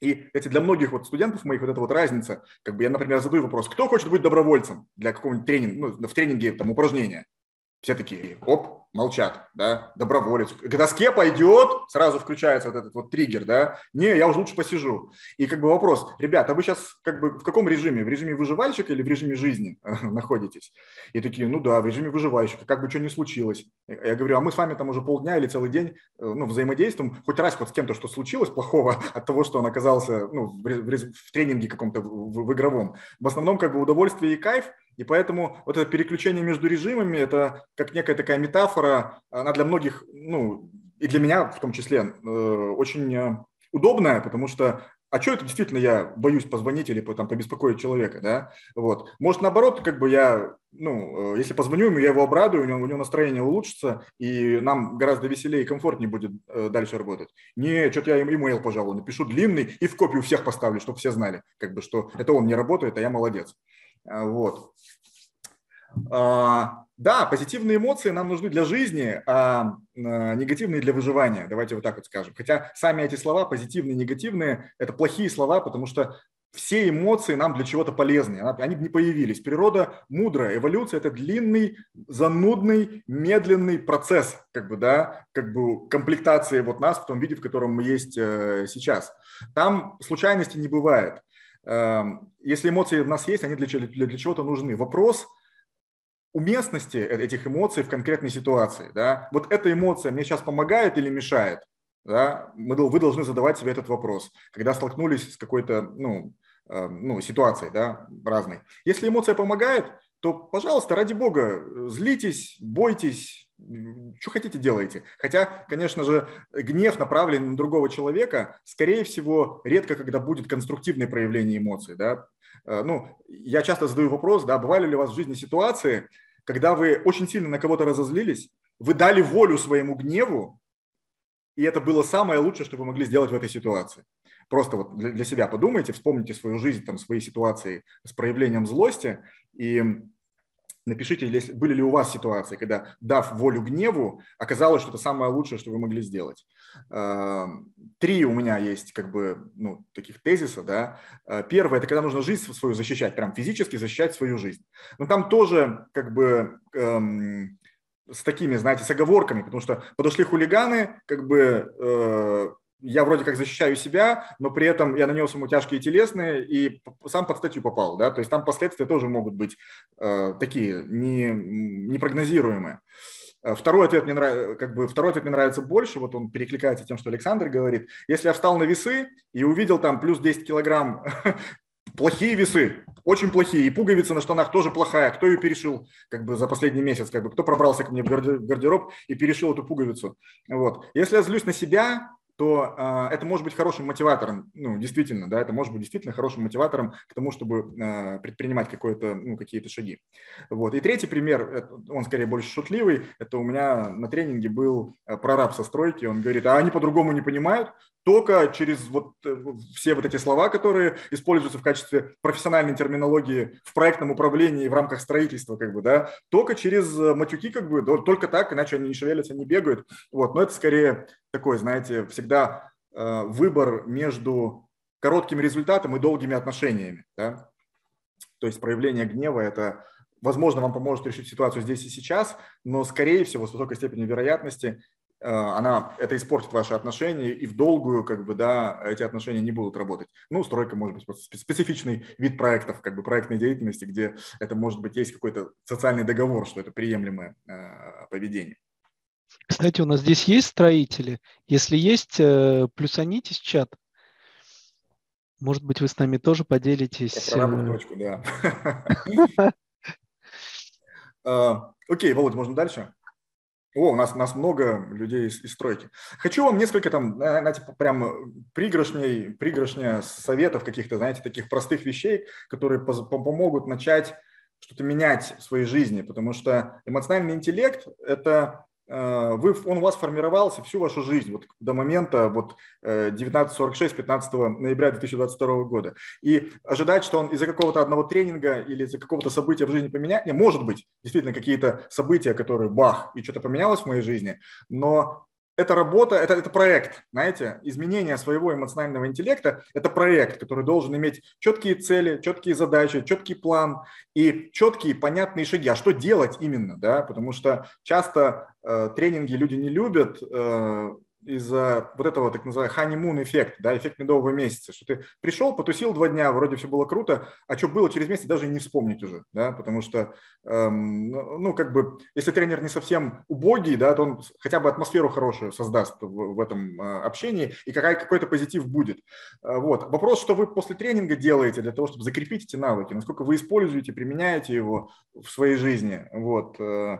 И эти для многих вот студентов моих вот эта вот разница, как бы я, например, задаю вопрос, кто хочет быть добровольцем для какого-нибудь тренинга, ну, в тренинге там упражнения? Все такие, оп, молчат, да, доброволец. К доске пойдет, сразу включается вот этот вот триггер, да, не, я уже лучше посижу. И как бы вопрос, ребята, а вы сейчас как бы в каком режиме? В режиме выживальщика или в режиме жизни (laughs) находитесь? И такие, ну да, в режиме выживальщика, как бы что ни случилось. Я говорю, а мы с вами там уже полдня или целый день э, ну, взаимодействуем, хоть раз хоть с кем-то что случилось плохого (laughs) от того, что он оказался ну, в, в, в тренинге каком-то в, в игровом. В основном как бы удовольствие и кайф – и поэтому вот это переключение между режимами, это как некая такая метафора, она для многих, ну, и для меня в том числе, э, очень э, удобная, потому что а что это действительно я боюсь позвонить или там, побеспокоить человека, да, вот. Может, наоборот, как бы я, ну, э, если позвоню ему, я его обрадую, у него, у него настроение улучшится, и нам гораздо веселее и комфортнее будет дальше работать. Не, что-то я ему имейл, пожалуй, напишу длинный и в копию всех поставлю, чтобы все знали, как бы, что это он не работает, а я молодец. А, вот. А, да, позитивные эмоции нам нужны для жизни, а, а негативные для выживания. Давайте вот так вот скажем. Хотя сами эти слова, позитивные, негативные, это плохие слова, потому что все эмоции нам для чего-то полезны. Они не появились. Природа мудрая. Эволюция – это длинный, занудный, медленный процесс как бы, да, как бы комплектации вот нас в том виде, в котором мы есть э, сейчас. Там случайности не бывает. Эм, если эмоции у нас есть, они для, для, для чего-то нужны. Вопрос уместности э, этих эмоций в конкретной ситуации. Да? Вот эта эмоция мне сейчас помогает или мешает? Да? Мы, вы должны задавать себе этот вопрос, когда столкнулись с какой-то ну, эм, ну, ситуацией да, разной. Если эмоция помогает, то, пожалуйста, ради бога, злитесь, бойтесь, что хотите делайте. Хотя, конечно же, гнев, направленный на другого человека, скорее всего, редко когда будет конструктивное проявление эмоций. Да? Э, ну, я часто задаю вопрос, да, бывали ли у вас в жизни ситуации, когда вы очень сильно на кого-то разозлились, вы дали волю своему гневу, и это было самое лучшее, что вы могли сделать в этой ситуации. Просто вот для себя подумайте, вспомните свою жизнь, там, свои ситуации с проявлением злости, и Напишите, были ли у вас ситуации, когда, дав волю гневу, оказалось, что это самое лучшее, что вы могли сделать. Эм, три у меня есть как бы ну, таких тезиса. Да. Э, первое – это когда нужно жизнь свою защищать, прям физически защищать свою жизнь. Но там тоже как бы эм, с такими, знаете, с оговорками, потому что подошли хулиганы, как бы э, я вроде как защищаю себя, но при этом я нанес ему тяжкие телесные и сам под статью попал, да, то есть там последствия тоже могут быть э, такие не, непрогнозируемые. Э, второй ответ, мне нравится, как бы, второй ответ мне нравится больше, вот он перекликается тем, что Александр говорит. Если я встал на весы и увидел там плюс 10 килограмм (laughs) плохие весы, очень плохие, и пуговица на штанах тоже плохая. Кто ее перешил как бы за последний месяц, как бы, кто пробрался ко мне в гардероб и перешил эту пуговицу. Вот. Если я злюсь на себя, то э, это может быть хорошим мотиватором, ну, действительно, да, это может быть действительно хорошим мотиватором к тому, чтобы э, предпринимать какое-то, ну, какие-то шаги. Вот. И третий пример, он скорее больше шутливый, это у меня на тренинге был э, прораб со стройки, он говорит, а они по-другому не понимают, только через вот э, все вот эти слова, которые используются в качестве профессиональной терминологии в проектном управлении в рамках строительства, как бы, да, только через э, матюки, как бы, только так, иначе они не шевелятся, не бегают. Вот, но это скорее такой, знаете, всегда э, выбор между коротким результатом и долгими отношениями, да. То есть проявление гнева – это возможно, вам поможет решить ситуацию здесь и сейчас, но, скорее всего, с высокой степенью вероятности она, это испортит ваши отношения, и в долгую, как бы, да, эти отношения не будут работать. Ну, стройка может быть специфичный вид проектов, как бы проектной деятельности, где это может быть есть какой-то социальный договор, что это приемлемое э, поведение. Кстати, у нас здесь есть строители. Если есть, э, плюсанитесь в чат. Может быть, вы с нами тоже поделитесь. По точку, да. (laughs) (laughs) Окей, Володя, можно дальше? О, у нас, у нас много людей из, из стройки. Хочу вам несколько там, знаете, прям пригоршней, пригоршня советов каких-то, знаете, таких простых вещей, которые помогут начать что-то менять в своей жизни, потому что эмоциональный интеллект – это Э, вы, он у вас формировался всю вашу жизнь, вот до момента вот 1946, э, 15 ноября 2022 года. И ожидать, что он из-за какого-то одного тренинга или из-за какого-то события в жизни поменяет, не, может быть, действительно какие-то события, которые бах, и что-то поменялось в моей жизни, но это работа, это, это проект, знаете, изменение своего эмоционального интеллекта – это проект, который должен иметь четкие цели, четкие задачи, четкий план и четкие понятные шаги. А что делать именно, да, потому что часто э, тренинги люди не любят, э, из-за вот этого так называемого honeymoon эффект, да, эффект медового месяца, что ты пришел, потусил два дня, вроде все было круто, а что было через месяц, даже не вспомнить уже, да, потому что, эм, ну, ну, как бы, если тренер не совсем убогий, да, то он хотя бы атмосферу хорошую создаст в, в этом э, общении, и какая, какой-то позитив будет. Э, вот. Вопрос, что вы после тренинга делаете для того, чтобы закрепить эти навыки, насколько вы используете, применяете его в своей жизни, вот. Э,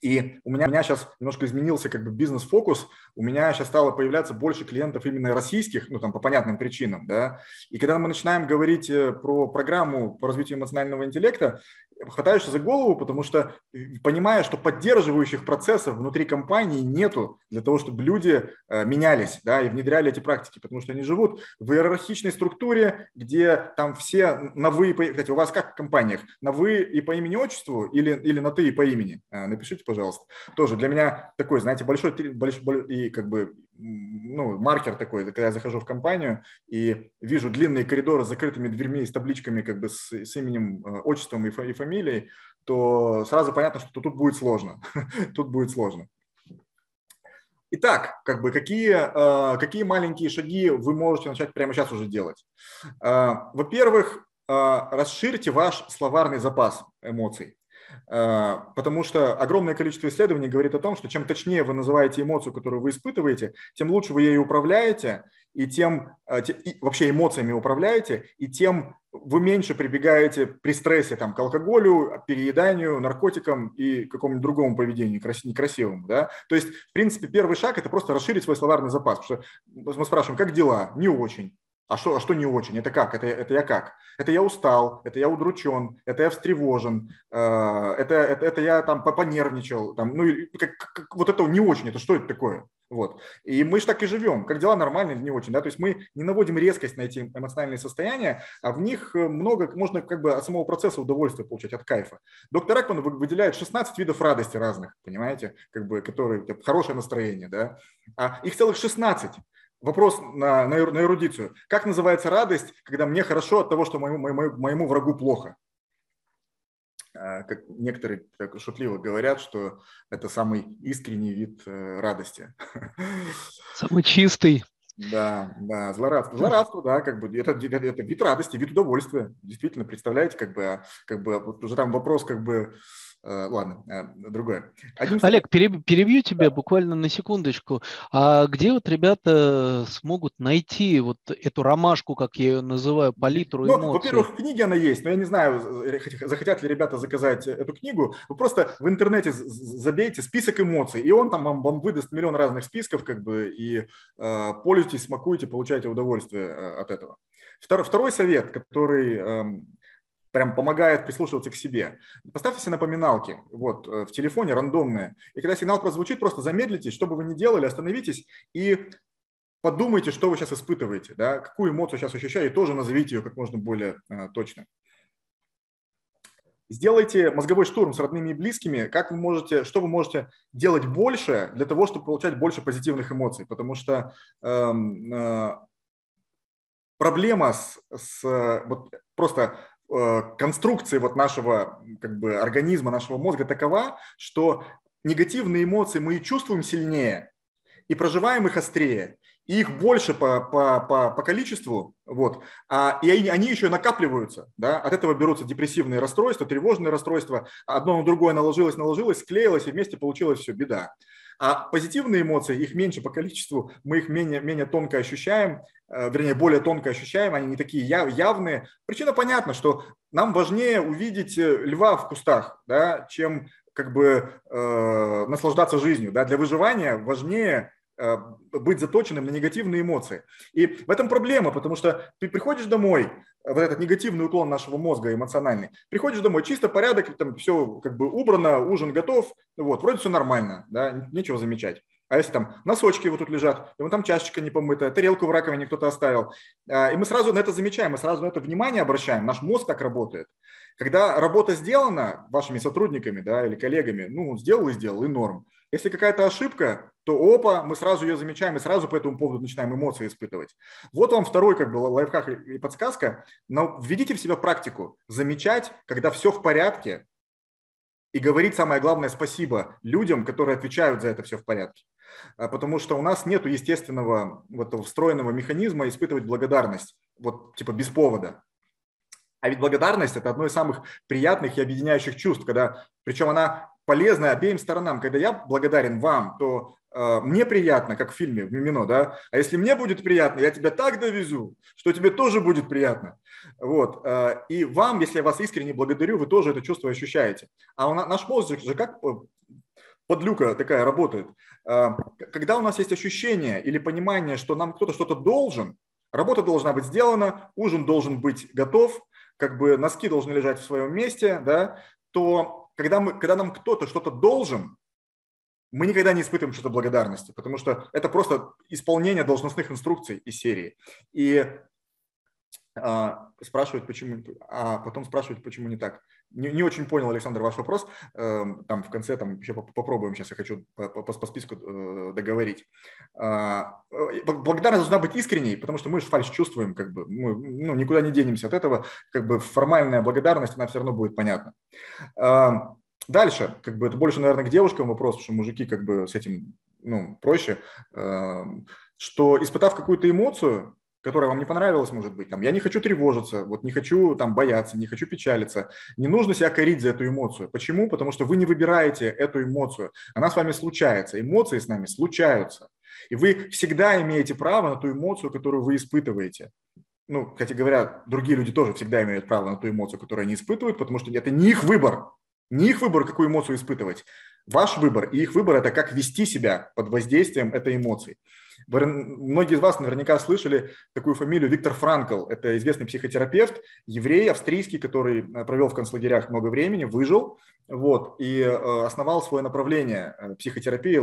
и у меня, у меня сейчас немножко изменился как бы бизнес-фокус, у меня сейчас стало появляться больше клиентов именно российских, ну там по понятным причинам, да. И когда мы начинаем говорить э, про программу по развитию эмоционального интеллекта, хватаешься за голову, потому что э, понимая, что поддерживающих процессов внутри компании нету для того, чтобы люди э, менялись да, и внедряли эти практики, потому что они живут в иерархичной структуре, где там все на вы, кстати, у вас как в компаниях, на вы и по имени-отчеству или, или на ты и по имени? Э, напишите, пожалуйста. Тоже для меня такой, знаете, большой, большой и как бы ну, маркер такой, когда я захожу в компанию и вижу длинные коридоры с закрытыми дверьми с табличками как бы с, с именем, э, отчеством и, и фамилией, то сразу понятно, что тут будет сложно. (laughs) тут будет сложно. Итак, как бы какие, э, какие маленькие шаги вы можете начать прямо сейчас уже делать? Э, во-первых, расширьте ваш словарный запас эмоций. Э, потому что огромное количество исследований говорит о том, что чем точнее вы называете эмоцию, которую вы испытываете, тем лучше вы ею управляете, и тем э, и вообще эмоциями управляете, и тем вы меньше прибегаете при стрессе там, к алкоголю, перееданию, наркотикам и какому-нибудь другому поведению некрасивому. Да? То есть, в принципе, первый шаг – это просто расширить свой словарный запас. Потому что мы спрашиваем, как дела? Не очень. А что, а что не очень? Это как? Это, это я как? Это я устал, это я удручен, это я встревожен, э, это, это, это я там понервничал, там, ну, как, как, вот это не очень, это что это такое? Вот. И мы же так и живем. Как дела нормально или не очень, да? То есть мы не наводим резкость на эти эмоциональные состояния, а в них много, можно как бы от самого процесса удовольствия получать, от кайфа. Доктор Экман выделяет 16 видов радости разных, понимаете, как бы, которые, хорошее настроение, да? А их целых 16 вопрос на, на, на эрудицию. Как называется радость, когда мне хорошо от того, что моему, моему, моему врагу плохо? А, как некоторые так шутливо говорят, что это самый искренний вид э, радости. (laughs) Самый чистый. Да, да, злорадство. Злорадство, да, как бы это, это, это вид радости, вид удовольствия. Действительно, представляете, как бы, а, как бы вот уже там вопрос, как бы, ладно, э, другое. Один... Олег, перебью тебя да. буквально на секундочку. А где вот ребята смогут найти вот эту ромашку, как я ее называю, палитру ну, эмоций? Во-первых, в книге она есть, но я не знаю, э, захотят ли ребята заказать эту книгу. Вы просто в интернете забейте список эмоций, и он там вам, вам выдаст миллион разных списков, как бы, и э, пользуйтесь, смакуйте, получайте удовольствие от этого. Второй, второй совет, который эм, прям помогает прислушиваться к себе. Поставьте себе напоминалки вот, э, в телефоне рандомные. И когда сигнал прозвучит, просто замедлитесь, что бы вы ни делали, остановитесь и подумайте, что вы сейчас испытываете, да, какую эмоцию сейчас ощущаете, и тоже назовите ее как можно более э, точно. Сделайте мозговой штурм с родными и близкими, как вы можете, что вы можете делать больше для того, чтобы получать больше позитивных эмоций, потому что эм, э, проблема с, с вот просто Э, конструкции вот нашего как бы, организма, нашего мозга такова, что негативные эмоции мы чувствуем сильнее и проживаем их острее, и их больше по, по, по, по количеству, вот, а, и они, они еще накапливаются, да, от этого берутся депрессивные расстройства, тревожные расстройства, одно на другое наложилось, наложилось, склеилось, и вместе получилось все, беда. А позитивные эмоции, их меньше по количеству, мы их менее, менее тонко ощущаем, э, вернее, более тонко ощущаем, они не такие явные. Причина понятна, что нам важнее увидеть э, льва в кустах, да, чем как бы э, наслаждаться жизнью. Да. Для выживания важнее э, быть заточенным на негативные эмоции. И в этом проблема, потому что ты приходишь домой, вот этот негативный уклон нашего мозга эмоциональный. Приходишь домой, чисто порядок, там все как бы убрано, ужин готов, вот, вроде все нормально, да, нечего замечать. А если там носочки вот тут лежат, и вон там чашечка не помытая, тарелку в раковине кто-то оставил, а, и мы сразу на это замечаем, мы сразу на это внимание обращаем, наш мозг так работает. Когда работа сделана вашими сотрудниками да, или коллегами, ну, сделал и сделал, и норм. Если какая-то ошибка, то опа, мы сразу ее замечаем и сразу по этому поводу начинаем эмоции испытывать. Вот вам второй как бы лайфхак и подсказка. Но введите в себя практику замечать, когда все в порядке, и говорить самое главное спасибо людям, которые отвечают за это все в порядке. А, потому что у нас нет естественного вот, встроенного механизма испытывать благодарность, вот типа без повода. А ведь благодарность – это одно из самых приятных и объединяющих чувств, когда, причем она полезна обеим сторонам. Когда я благодарен вам, то мне приятно, как в фильме в Мимино, да, а если мне будет приятно, я тебя так довезу, что тебе тоже будет приятно. Вот. Э, и вам, если я вас искренне благодарю, вы тоже это чувство ощущаете. А наш мозг же как э, подлюка такая работает. Э, когда у нас есть ощущение или понимание, что нам кто-то что-то должен, работа должна быть сделана, ужин должен быть готов, как бы носки должны лежать в своем месте, да, то когда, мы, когда нам кто-то что-то должен, мы никогда не испытываем что-то благодарности, потому что это просто исполнение должностных инструкций из серии. И а, спрашивают, почему, а потом спрашивают, почему не так. Не, не очень понял, Александр, ваш вопрос. Эм, там в конце там еще попробуем, сейчас я хочу по, по, по списку э, договорить. А, э, благодарность должна быть искренней, потому что мы же фальш чувствуем, как бы, мы ну, никуда не денемся от этого, как бы формальная благодарность, она все равно будет понятна. Дальше, как бы это больше, наверное, к девушкам вопрос, потому что мужики как бы с этим ну, проще, что испытав какую-то эмоцию, которая вам не понравилась, может быть, там, я не хочу тревожиться, вот не хочу там бояться, не хочу печалиться. Не нужно себя корить за эту эмоцию. Почему? Потому что вы не выбираете эту эмоцию. Она с вами случается. Эмоции с нами случаются. И вы всегда имеете право на ту эмоцию, которую вы испытываете. Ну, кстати говоря, другие люди тоже всегда имеют право на ту эмоцию, которую они испытывают, потому что это не их выбор. Не их выбор, какую эмоцию испытывать. Ваш выбор и их выбор – это как вести себя под воздействием этой эмоции. Многие из вас наверняка слышали такую фамилию Виктор Франкл. Это известный психотерапевт, еврей, австрийский, который э, провел в концлагерях много времени, выжил вот, и э, основал свое направление э, психотерапии,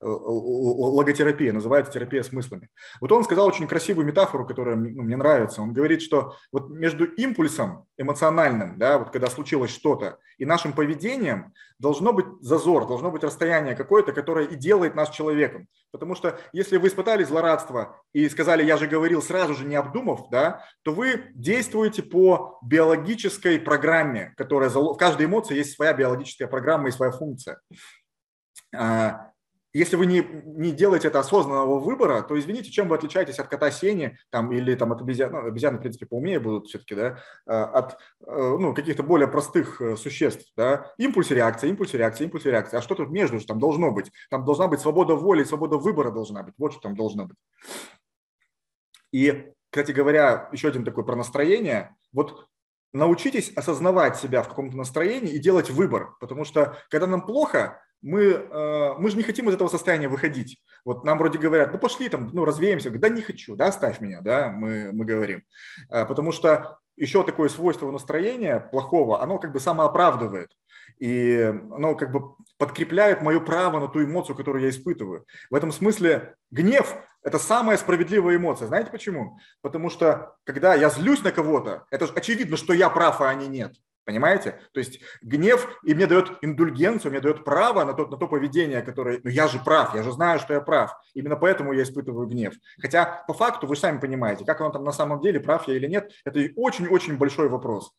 логотерапия, называется терапия смыслами. Вот он сказал очень красивую метафору, которая ну, мне нравится. Он говорит, что вот между импульсом эмоциональным, да, вот когда случилось что-то, и нашим поведением должно быть зазор, должно быть расстояние какое-то, которое и делает нас человеком. Потому что если вы испытали злорадство и сказали, я же говорил, сразу же не обдумав, да, то вы действуете по биологической программе, которая в каждой эмоции есть своя биологическая программа и своя функция. Если вы не, не делаете это осознанного выбора, то извините, чем вы отличаетесь от кота Сени там, или там, от обезьян, ну, обезьяны, в принципе, поумнее будут все-таки, да, а, от э, ну, каких-то более простых э, существ. Да? Импульс, реакция, импульс, реакция, импульс, реакция. А что тут между там должно быть? Там должна быть свобода воли, свобода выбора должна быть. Вот что там должно быть. И, кстати говоря, еще один такой про настроение. Вот научитесь осознавать себя в каком-то настроении и делать выбор, потому что когда нам плохо, мы, э, мы же не хотим из этого состояния выходить. Вот нам вроде говорят, ну пошли там, ну развеемся. Да не хочу, да, оставь меня, да, мы, мы говорим. Э, потому что еще такое свойство настроения плохого, оно как бы самооправдывает. И оно как бы подкрепляет мое право на ту эмоцию, которую я испытываю. В этом смысле гнев – это самая справедливая эмоция. Знаете почему? Потому что когда я злюсь на кого-то, это же очевидно, что я прав, а они нет. Понимаете? То есть гнев и мне дает индульгенцию, мне дает право на то, на то поведение, которое... Ну, я же прав, я же знаю, что я прав. Именно поэтому я испытываю гнев. Хотя по факту вы сами понимаете, как он там на самом деле, прав я или нет, это очень-очень большой вопрос.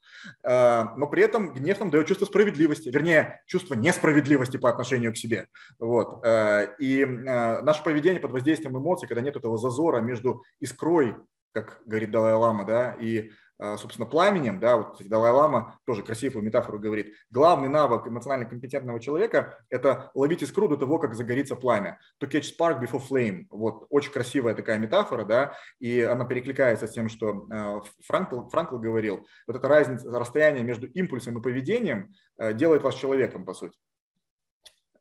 А, но при этом гнев нам дает чувство справедливости, вернее, чувство несправедливости по отношению к себе. Вот. А, и а, наше поведение под воздействием эмоций, когда нет этого зазора между искрой, как говорит Далай-Лама, да, и собственно, пламенем, да, вот Далай-Лама тоже красивую метафору говорит, главный навык эмоционально компетентного человека – это ловить искру до того, как загорится пламя. To catch spark before flame. Вот, очень красивая такая метафора, да, и она перекликается с тем, что а, Франкл, Франкл говорил. Вот эта разница, расстояние между импульсом и поведением а, делает вас человеком, по сути.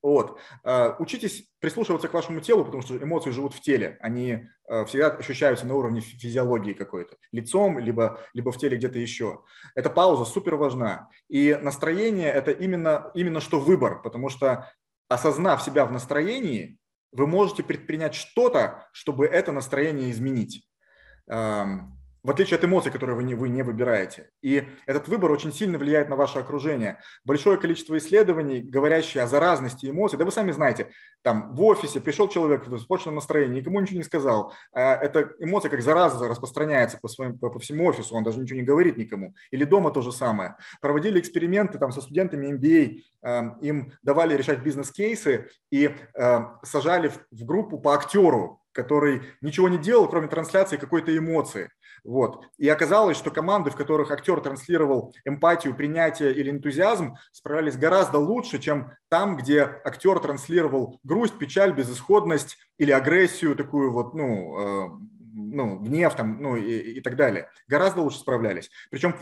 Вот. А, учитесь прислушиваться к вашему телу, потому что эмоции живут в теле. Они а, всегда ощущаются на уровне физиологии какой-то. Лицом, либо, либо в теле где-то еще. Эта пауза супер важна. И настроение – это именно, именно что выбор, потому что осознав себя в настроении, вы можете предпринять что-то, чтобы это настроение изменить. В отличие от эмоций, которые вы не, вы не выбираете. И этот выбор очень сильно влияет на ваше окружение. Большое количество исследований, говорящие о заразности эмоций, да вы сами знаете, там в офисе пришел человек в испорченном настроении, никому ничего не сказал. А эта эмоция как зараза распространяется по, своим, по, по всему офису, он даже ничего не говорит никому. Или дома то же самое. Проводили эксперименты там со студентами MBA, э, им давали решать бизнес-кейсы и э, сажали в, в группу по актеру, который ничего не делал, кроме трансляции какой-то эмоции. Вот. И оказалось, что команды, в которых актер транслировал эмпатию, принятие или энтузиазм, справлялись гораздо лучше, чем там, где актер транслировал грусть, печаль, безысходность или агрессию, такую вот, ну, э, ну, гнев там, ну и, и так далее. Гораздо лучше справлялись. Причем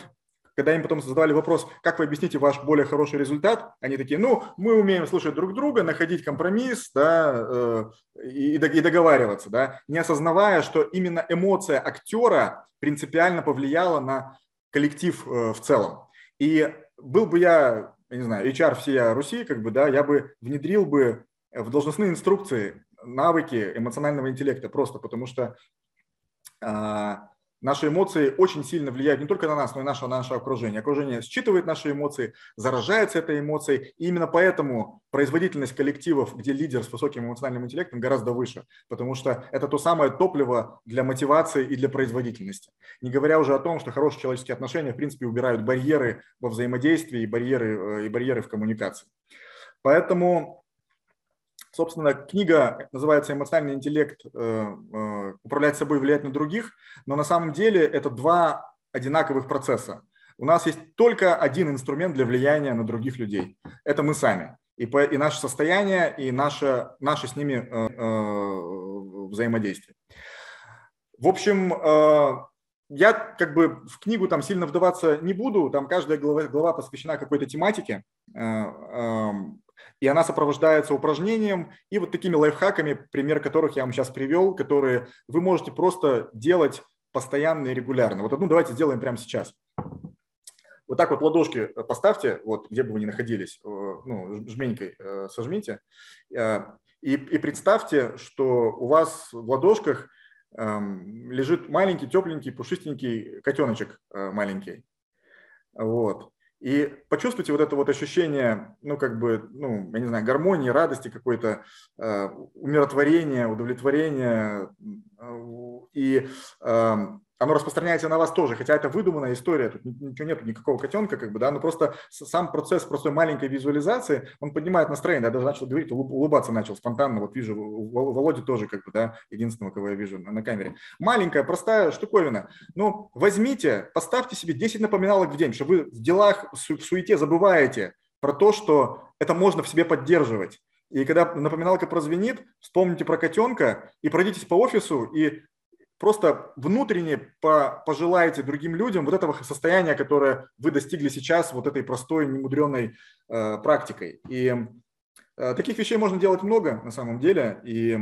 когда им потом задавали вопрос, как вы объясните ваш более хороший результат, они такие, ну, мы умеем слушать друг друга, находить компромисс, да, э, и, и договариваться, да, не осознавая, что именно эмоция актера принципиально повлияла на коллектив э, в целом. И был бы я, я не знаю, HR всей Руси, как бы, да, я бы внедрил бы в должностные инструкции навыки эмоционального интеллекта просто потому что а, Наши эмоции очень сильно влияют не только на нас, но и на наше, на наше окружение. Окружение считывает наши эмоции, заражается этой эмоцией, и именно поэтому производительность коллективов, где лидер с высоким эмоциональным интеллектом, гораздо выше, потому что это то самое топливо для мотивации и для производительности. Не говоря уже о том, что хорошие человеческие отношения, в принципе, убирают барьеры во взаимодействии и барьеры, э, и барьеры в коммуникации. Поэтому Собственно, книга называется «Эмоциональный интеллект. Э, э, управлять собой, влиять на других», но на самом деле это два одинаковых процесса. У нас есть только один инструмент для влияния на других людей. Это мы сами. И, по, и наше состояние, и наше, наше с ними э, э, взаимодействие. В общем, э, я как бы в книгу там сильно вдаваться не буду. Там каждая глава, глава посвящена какой-то тематике. Э, эм, и она сопровождается упражнением и вот такими лайфхаками, пример которых я вам сейчас привел, которые вы можете просто делать постоянно и регулярно. Вот одну давайте сделаем прямо сейчас. Вот так вот ладошки поставьте, вот где бы вы ни находились, э, ну, жменькой э, сожмите, э, и, и представьте, что у вас в ладошках эм, лежит маленький, тепленький, пушистенький котеночек маленький. Вот. И почувствуйте вот это вот ощущение, ну, как бы, ну, я не знаю, гармонии, радости какой-то, э, умиротворения, удовлетворения. Э, и э, оно распространяется на вас тоже, хотя это выдуманная история, тут ничего нет, никакого котенка, как бы, да, но просто сам процесс простой маленькой визуализации, он поднимает настроение, я даже начал говорить, улыбаться начал спонтанно, вот вижу, Володя тоже, как бы, да, единственного, кого я вижу на, камере. Маленькая, простая штуковина, ну, возьмите, поставьте себе 10 напоминалок в день, чтобы вы в делах, в суете забываете про то, что это можно в себе поддерживать. И когда напоминалка прозвенит, вспомните про котенка и пройдитесь по офису и просто внутренне пожелаете другим людям вот этого состояния, которое вы достигли сейчас вот этой простой, немудренной э, практикой. И э, таких вещей можно делать много на самом деле. И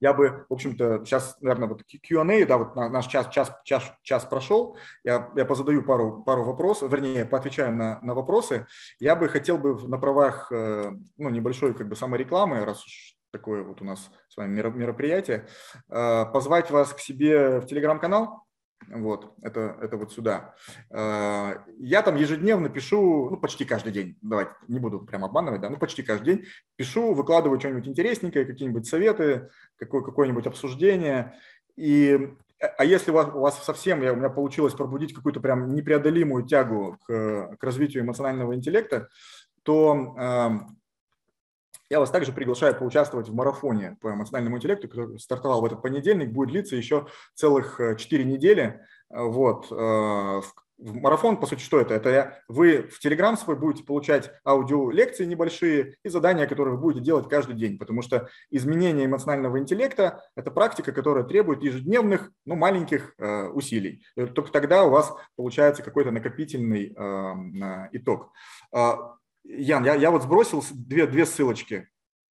я бы, в общем-то, сейчас, наверное, вот Q&A, да, вот наш час, час, час, час прошел, я, я позадаю пару, пару вопросов, вернее, поотвечаю на, на вопросы. Я бы хотел бы на правах, э, ну, небольшой как бы саморекламы, раз уж такое вот у нас с вами мероприятие, э, позвать вас к себе в телеграм-канал, вот, это, это вот сюда. Э, я там ежедневно пишу, ну, почти каждый день, давайте, не буду прям обманывать, да, ну, почти каждый день пишу, выкладываю что-нибудь интересненькое, какие-нибудь советы, какое, какое-нибудь обсуждение. И, а если у вас, у вас совсем, я, у меня получилось пробудить какую-то прям непреодолимую тягу к, к развитию эмоционального интеллекта, то я вас также приглашаю поучаствовать в марафоне по эмоциональному интеллекту, который стартовал в этот понедельник, будет длиться еще целых 4 э, недели. Вот. Э, марафон, по сути, что это? Это вы в Телеграм свой будете получать аудиолекции небольшие и задания, которые вы будете делать каждый день, потому что изменение эмоционального интеллекта – это практика, которая требует ежедневных, ну, маленьких э, усилий. И только тогда у вас получается какой-то накопительный э, итог. Ян, я, я вот сбросил две, две ссылочки.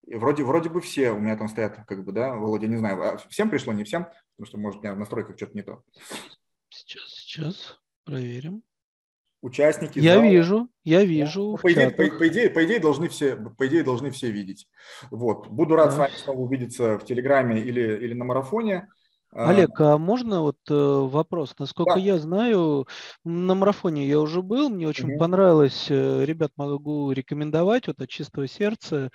Вроде, вроде бы все у меня там стоят, как бы, да, Володя, не знаю, а всем пришло, не всем, потому что, может, у меня в настройках что-то не то. Сейчас, сейчас, проверим. Участники. Я зала. вижу, я вижу. Ну, по, идее, по, по, идее, по идее должны все, по идее должны все видеть. Вот, буду рад да. с вами снова увидеться в Телеграме или или на марафоне. А, Олег, а можно вот э, вопрос? Насколько да. я знаю, на марафоне я уже был, мне очень угу. понравилось. Э, ребят, могу рекомендовать вот от чистого сердца.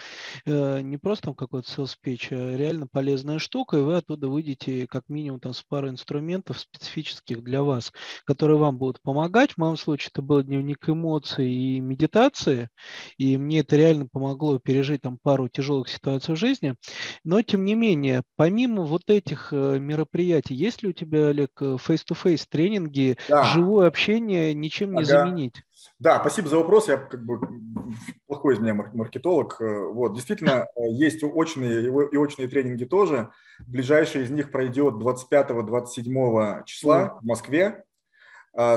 Э, не просто там какой-то селс-пич, а реально полезная штука, и вы оттуда выйдете как минимум там с парой инструментов специфических для вас, которые вам будут помогать. В моем случае это был дневник эмоций и медитации, и мне это реально помогло пережить там пару тяжелых ситуаций в жизни. Но, тем не менее, помимо вот этих мероприятий, мероприятий. Есть ли у тебя, Олег, э, face-to-face тренинги, да. живое общение ничем не ага. заменить? Да, спасибо за вопрос. Я как бы плохой из меня маркетолог. Э, вот, действительно, (laughs) э, есть очные и очные тренинги тоже. Ближайший из них пройдет 25-27 числа в Москве.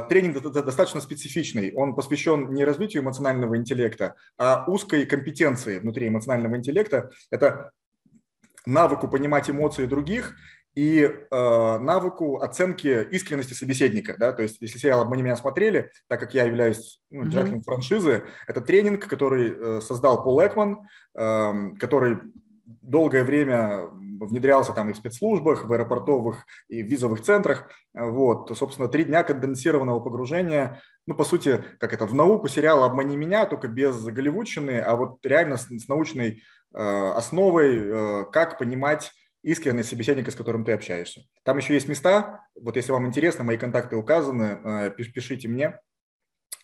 Тренинг достаточно специфичный. Он посвящен не развитию эмоционального интеллекта, а узкой компетенции внутри эмоционального интеллекта. Это навыку понимать эмоции других и э, навыку оценки искренности собеседника. Да? То есть, если сериал «Обмани меня» смотрели, так как я являюсь ну, mm-hmm. франшизы, это тренинг, который э, создал Пол Экман, э, который долгое время внедрялся там и в спецслужбах, в аэропортовых и в визовых центрах. Вот, собственно, три дня конденсированного погружения, ну, по сути, как это, в науку сериала «Обмани меня», только без голливудщины, а вот реально с, с научной э, основой, э, как понимать искренний собеседника, с которым ты общаешься. Там еще есть места, вот если вам интересно, мои контакты указаны, э, пишите мне,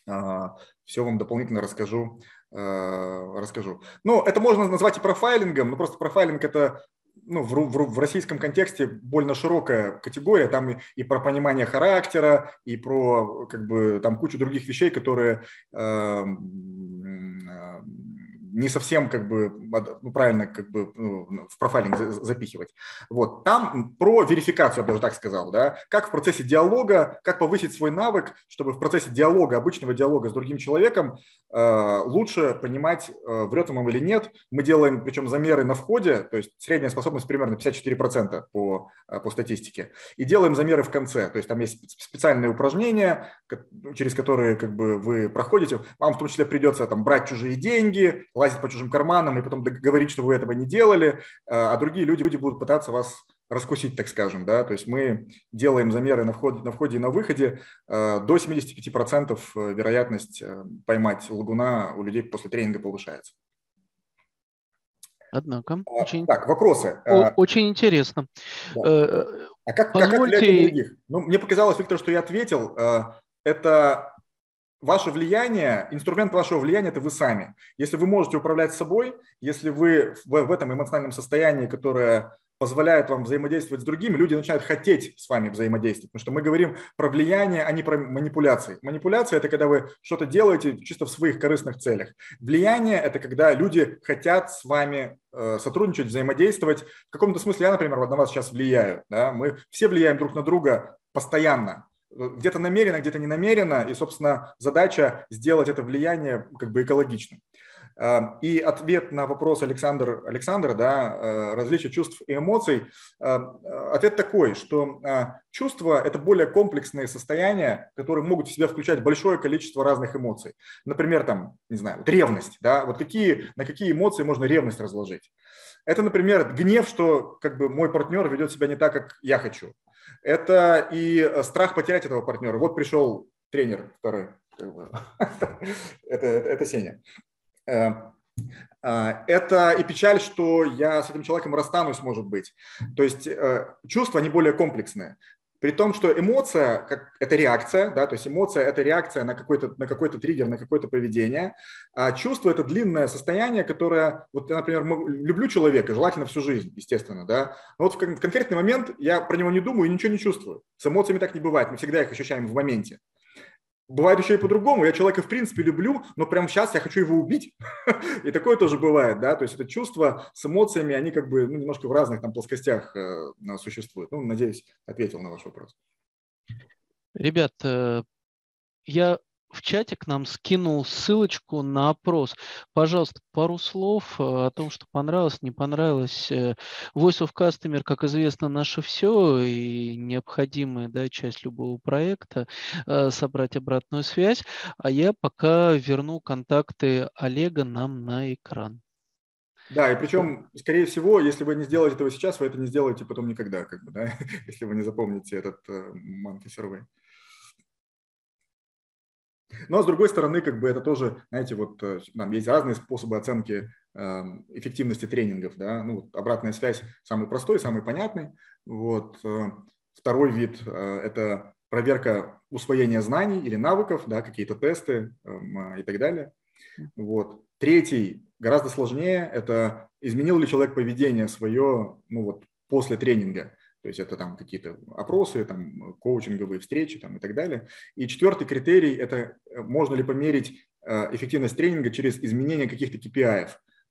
а, все вам дополнительно расскажу. Э, расскажу. Ну, это можно назвать и профайлингом, но просто профайлинг это ну, в, в, в российском контексте больно широкая категория, там и, и про понимание характера, и про как бы там кучу других вещей, которые э, не совсем как бы ну, правильно как бы ну, в профайлинг запихивать. Вот. Там про верификацию, я бы даже так сказал, да, как в процессе диалога, как повысить свой навык, чтобы в процессе диалога, обычного диалога с другим человеком э, лучше понимать, э, врет он или нет. Мы делаем, причем замеры на входе, то есть средняя способность примерно 54% по, э, по статистике, и делаем замеры в конце, то есть там есть специальные упражнения, через которые как бы вы проходите, вам в том числе придется там брать чужие деньги, лазить по чужим карманам и потом говорить, что вы этого не делали, э, а другие люди, люди будут пытаться вас раскусить, так скажем, да, то есть мы делаем замеры на входе, на входе и на выходе, э, до 75% э, вероятность поймать лагуна у людей после тренинга повышается. Однако, а, очень... Так, вопросы. Очень интересно. Да. А как, Позвольте... как отвечать других? Ну, мне показалось, Виктор, что я ответил. Это ваше влияние, инструмент вашего влияния – это вы сами. Если вы можете управлять собой, если вы в, этом эмоциональном состоянии, которое позволяет вам взаимодействовать с другими, люди начинают хотеть с вами взаимодействовать. Потому что мы говорим про влияние, а не про манипуляции. Манипуляция – это когда вы что-то делаете чисто в своих корыстных целях. Влияние – это когда люди хотят с вами э, сотрудничать, взаимодействовать. В каком-то смысле я, например, на вас сейчас влияю. Да? Мы все влияем друг на друга постоянно где-то намеренно, где-то не намеренно, и, собственно, задача сделать это влияние как бы экологичным. А, и ответ на вопрос Александр, Александра, да, э, различие чувств и эмоций, ответ такой, что чувства – это более комплексные состояния, которые могут в себя включать большое количество разных эмоций. Например, там, не знаю, вот ревность, да, вот какие, на какие эмоции можно ревность разложить. Это, например, гнев, что как бы мой партнер ведет себя не так, как я хочу это и э, страх потерять этого партнера. Вот пришел тренер второй. (laughs) это, это Сеня. Э, а, это и печаль, что я с этим человеком расстанусь, может быть. То есть э, чувства, они более комплексные. При том, что эмоция как, – это реакция, да, то есть эмоция – это реакция на какой-то, на какой-то триггер, на какое-то поведение, а чувство – это длинное состояние, которое, вот я, например, люблю человека, желательно всю жизнь, естественно, да, но вот в конкретный момент я про него не думаю и ничего не чувствую. С эмоциями так не бывает, мы всегда их ощущаем в моменте. Бывает еще и по-другому. Я человека в принципе люблю, но прямо сейчас я хочу его убить. (laughs) и такое тоже бывает, да. То есть это чувства с эмоциями, они как бы ну, немножко в разных там плоскостях э, существуют. Ну, надеюсь, ответил на ваш вопрос. Ребят, э, я в чате к нам скинул ссылочку на опрос. Пожалуйста, пару слов э, о том, что понравилось, не понравилось. Э, Voice of Customer, как известно, наше все и необходимая да, часть любого проекта э, собрать обратную связь. А я пока верну контакты Олега нам на экран. Да, и причем, скорее всего, если вы не сделаете этого сейчас, вы это не сделаете потом никогда, как бы, да, (laughs) если вы не запомните этот э, Monkey Survey. Но, с другой стороны, как бы это тоже, знаете, вот э, там есть разные способы оценки эм, эффективности тренингов, да, ну, обратная связь самый простой, самый понятный, вот. Э, второй вид – это проверка усвоения знаний или навыков, да, какие-то тесты эм, и так далее. Вот. Третий гораздо сложнее – это изменил ли человек поведение свое ну, вот, после тренинга. То есть это там какие-то опросы, там, коучинговые встречи там, и так далее. И четвертый критерий – это э, можно ли померить э, эффективность тренинга через изменение каких-то KPI,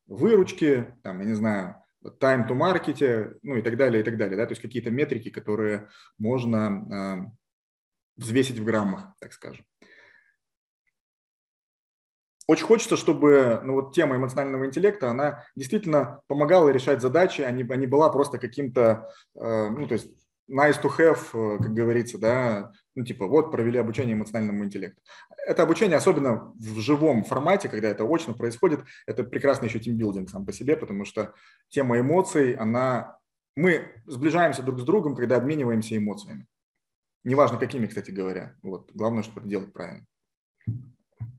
выручки, там, я не знаю, time to market, ну и так далее, и так далее. Да? То есть какие-то метрики, которые можно взвесить в граммах, так скажем. Очень хочется, чтобы ну, вот тема эмоционального интеллекта, она действительно помогала решать задачи, а не, а не была просто каким-то, э, ну, то есть nice to have, э, как говорится, да, ну, типа, вот, провели обучение эмоциональному интеллекту. Это обучение, особенно в живом формате, когда это очно происходит, это прекрасный еще тимбилдинг сам по себе, потому что тема эмоций, она... Мы сближаемся друг с другом, когда обмениваемся эмоциями. Неважно, какими, кстати говоря. Вот. Главное, чтобы это делать правильно.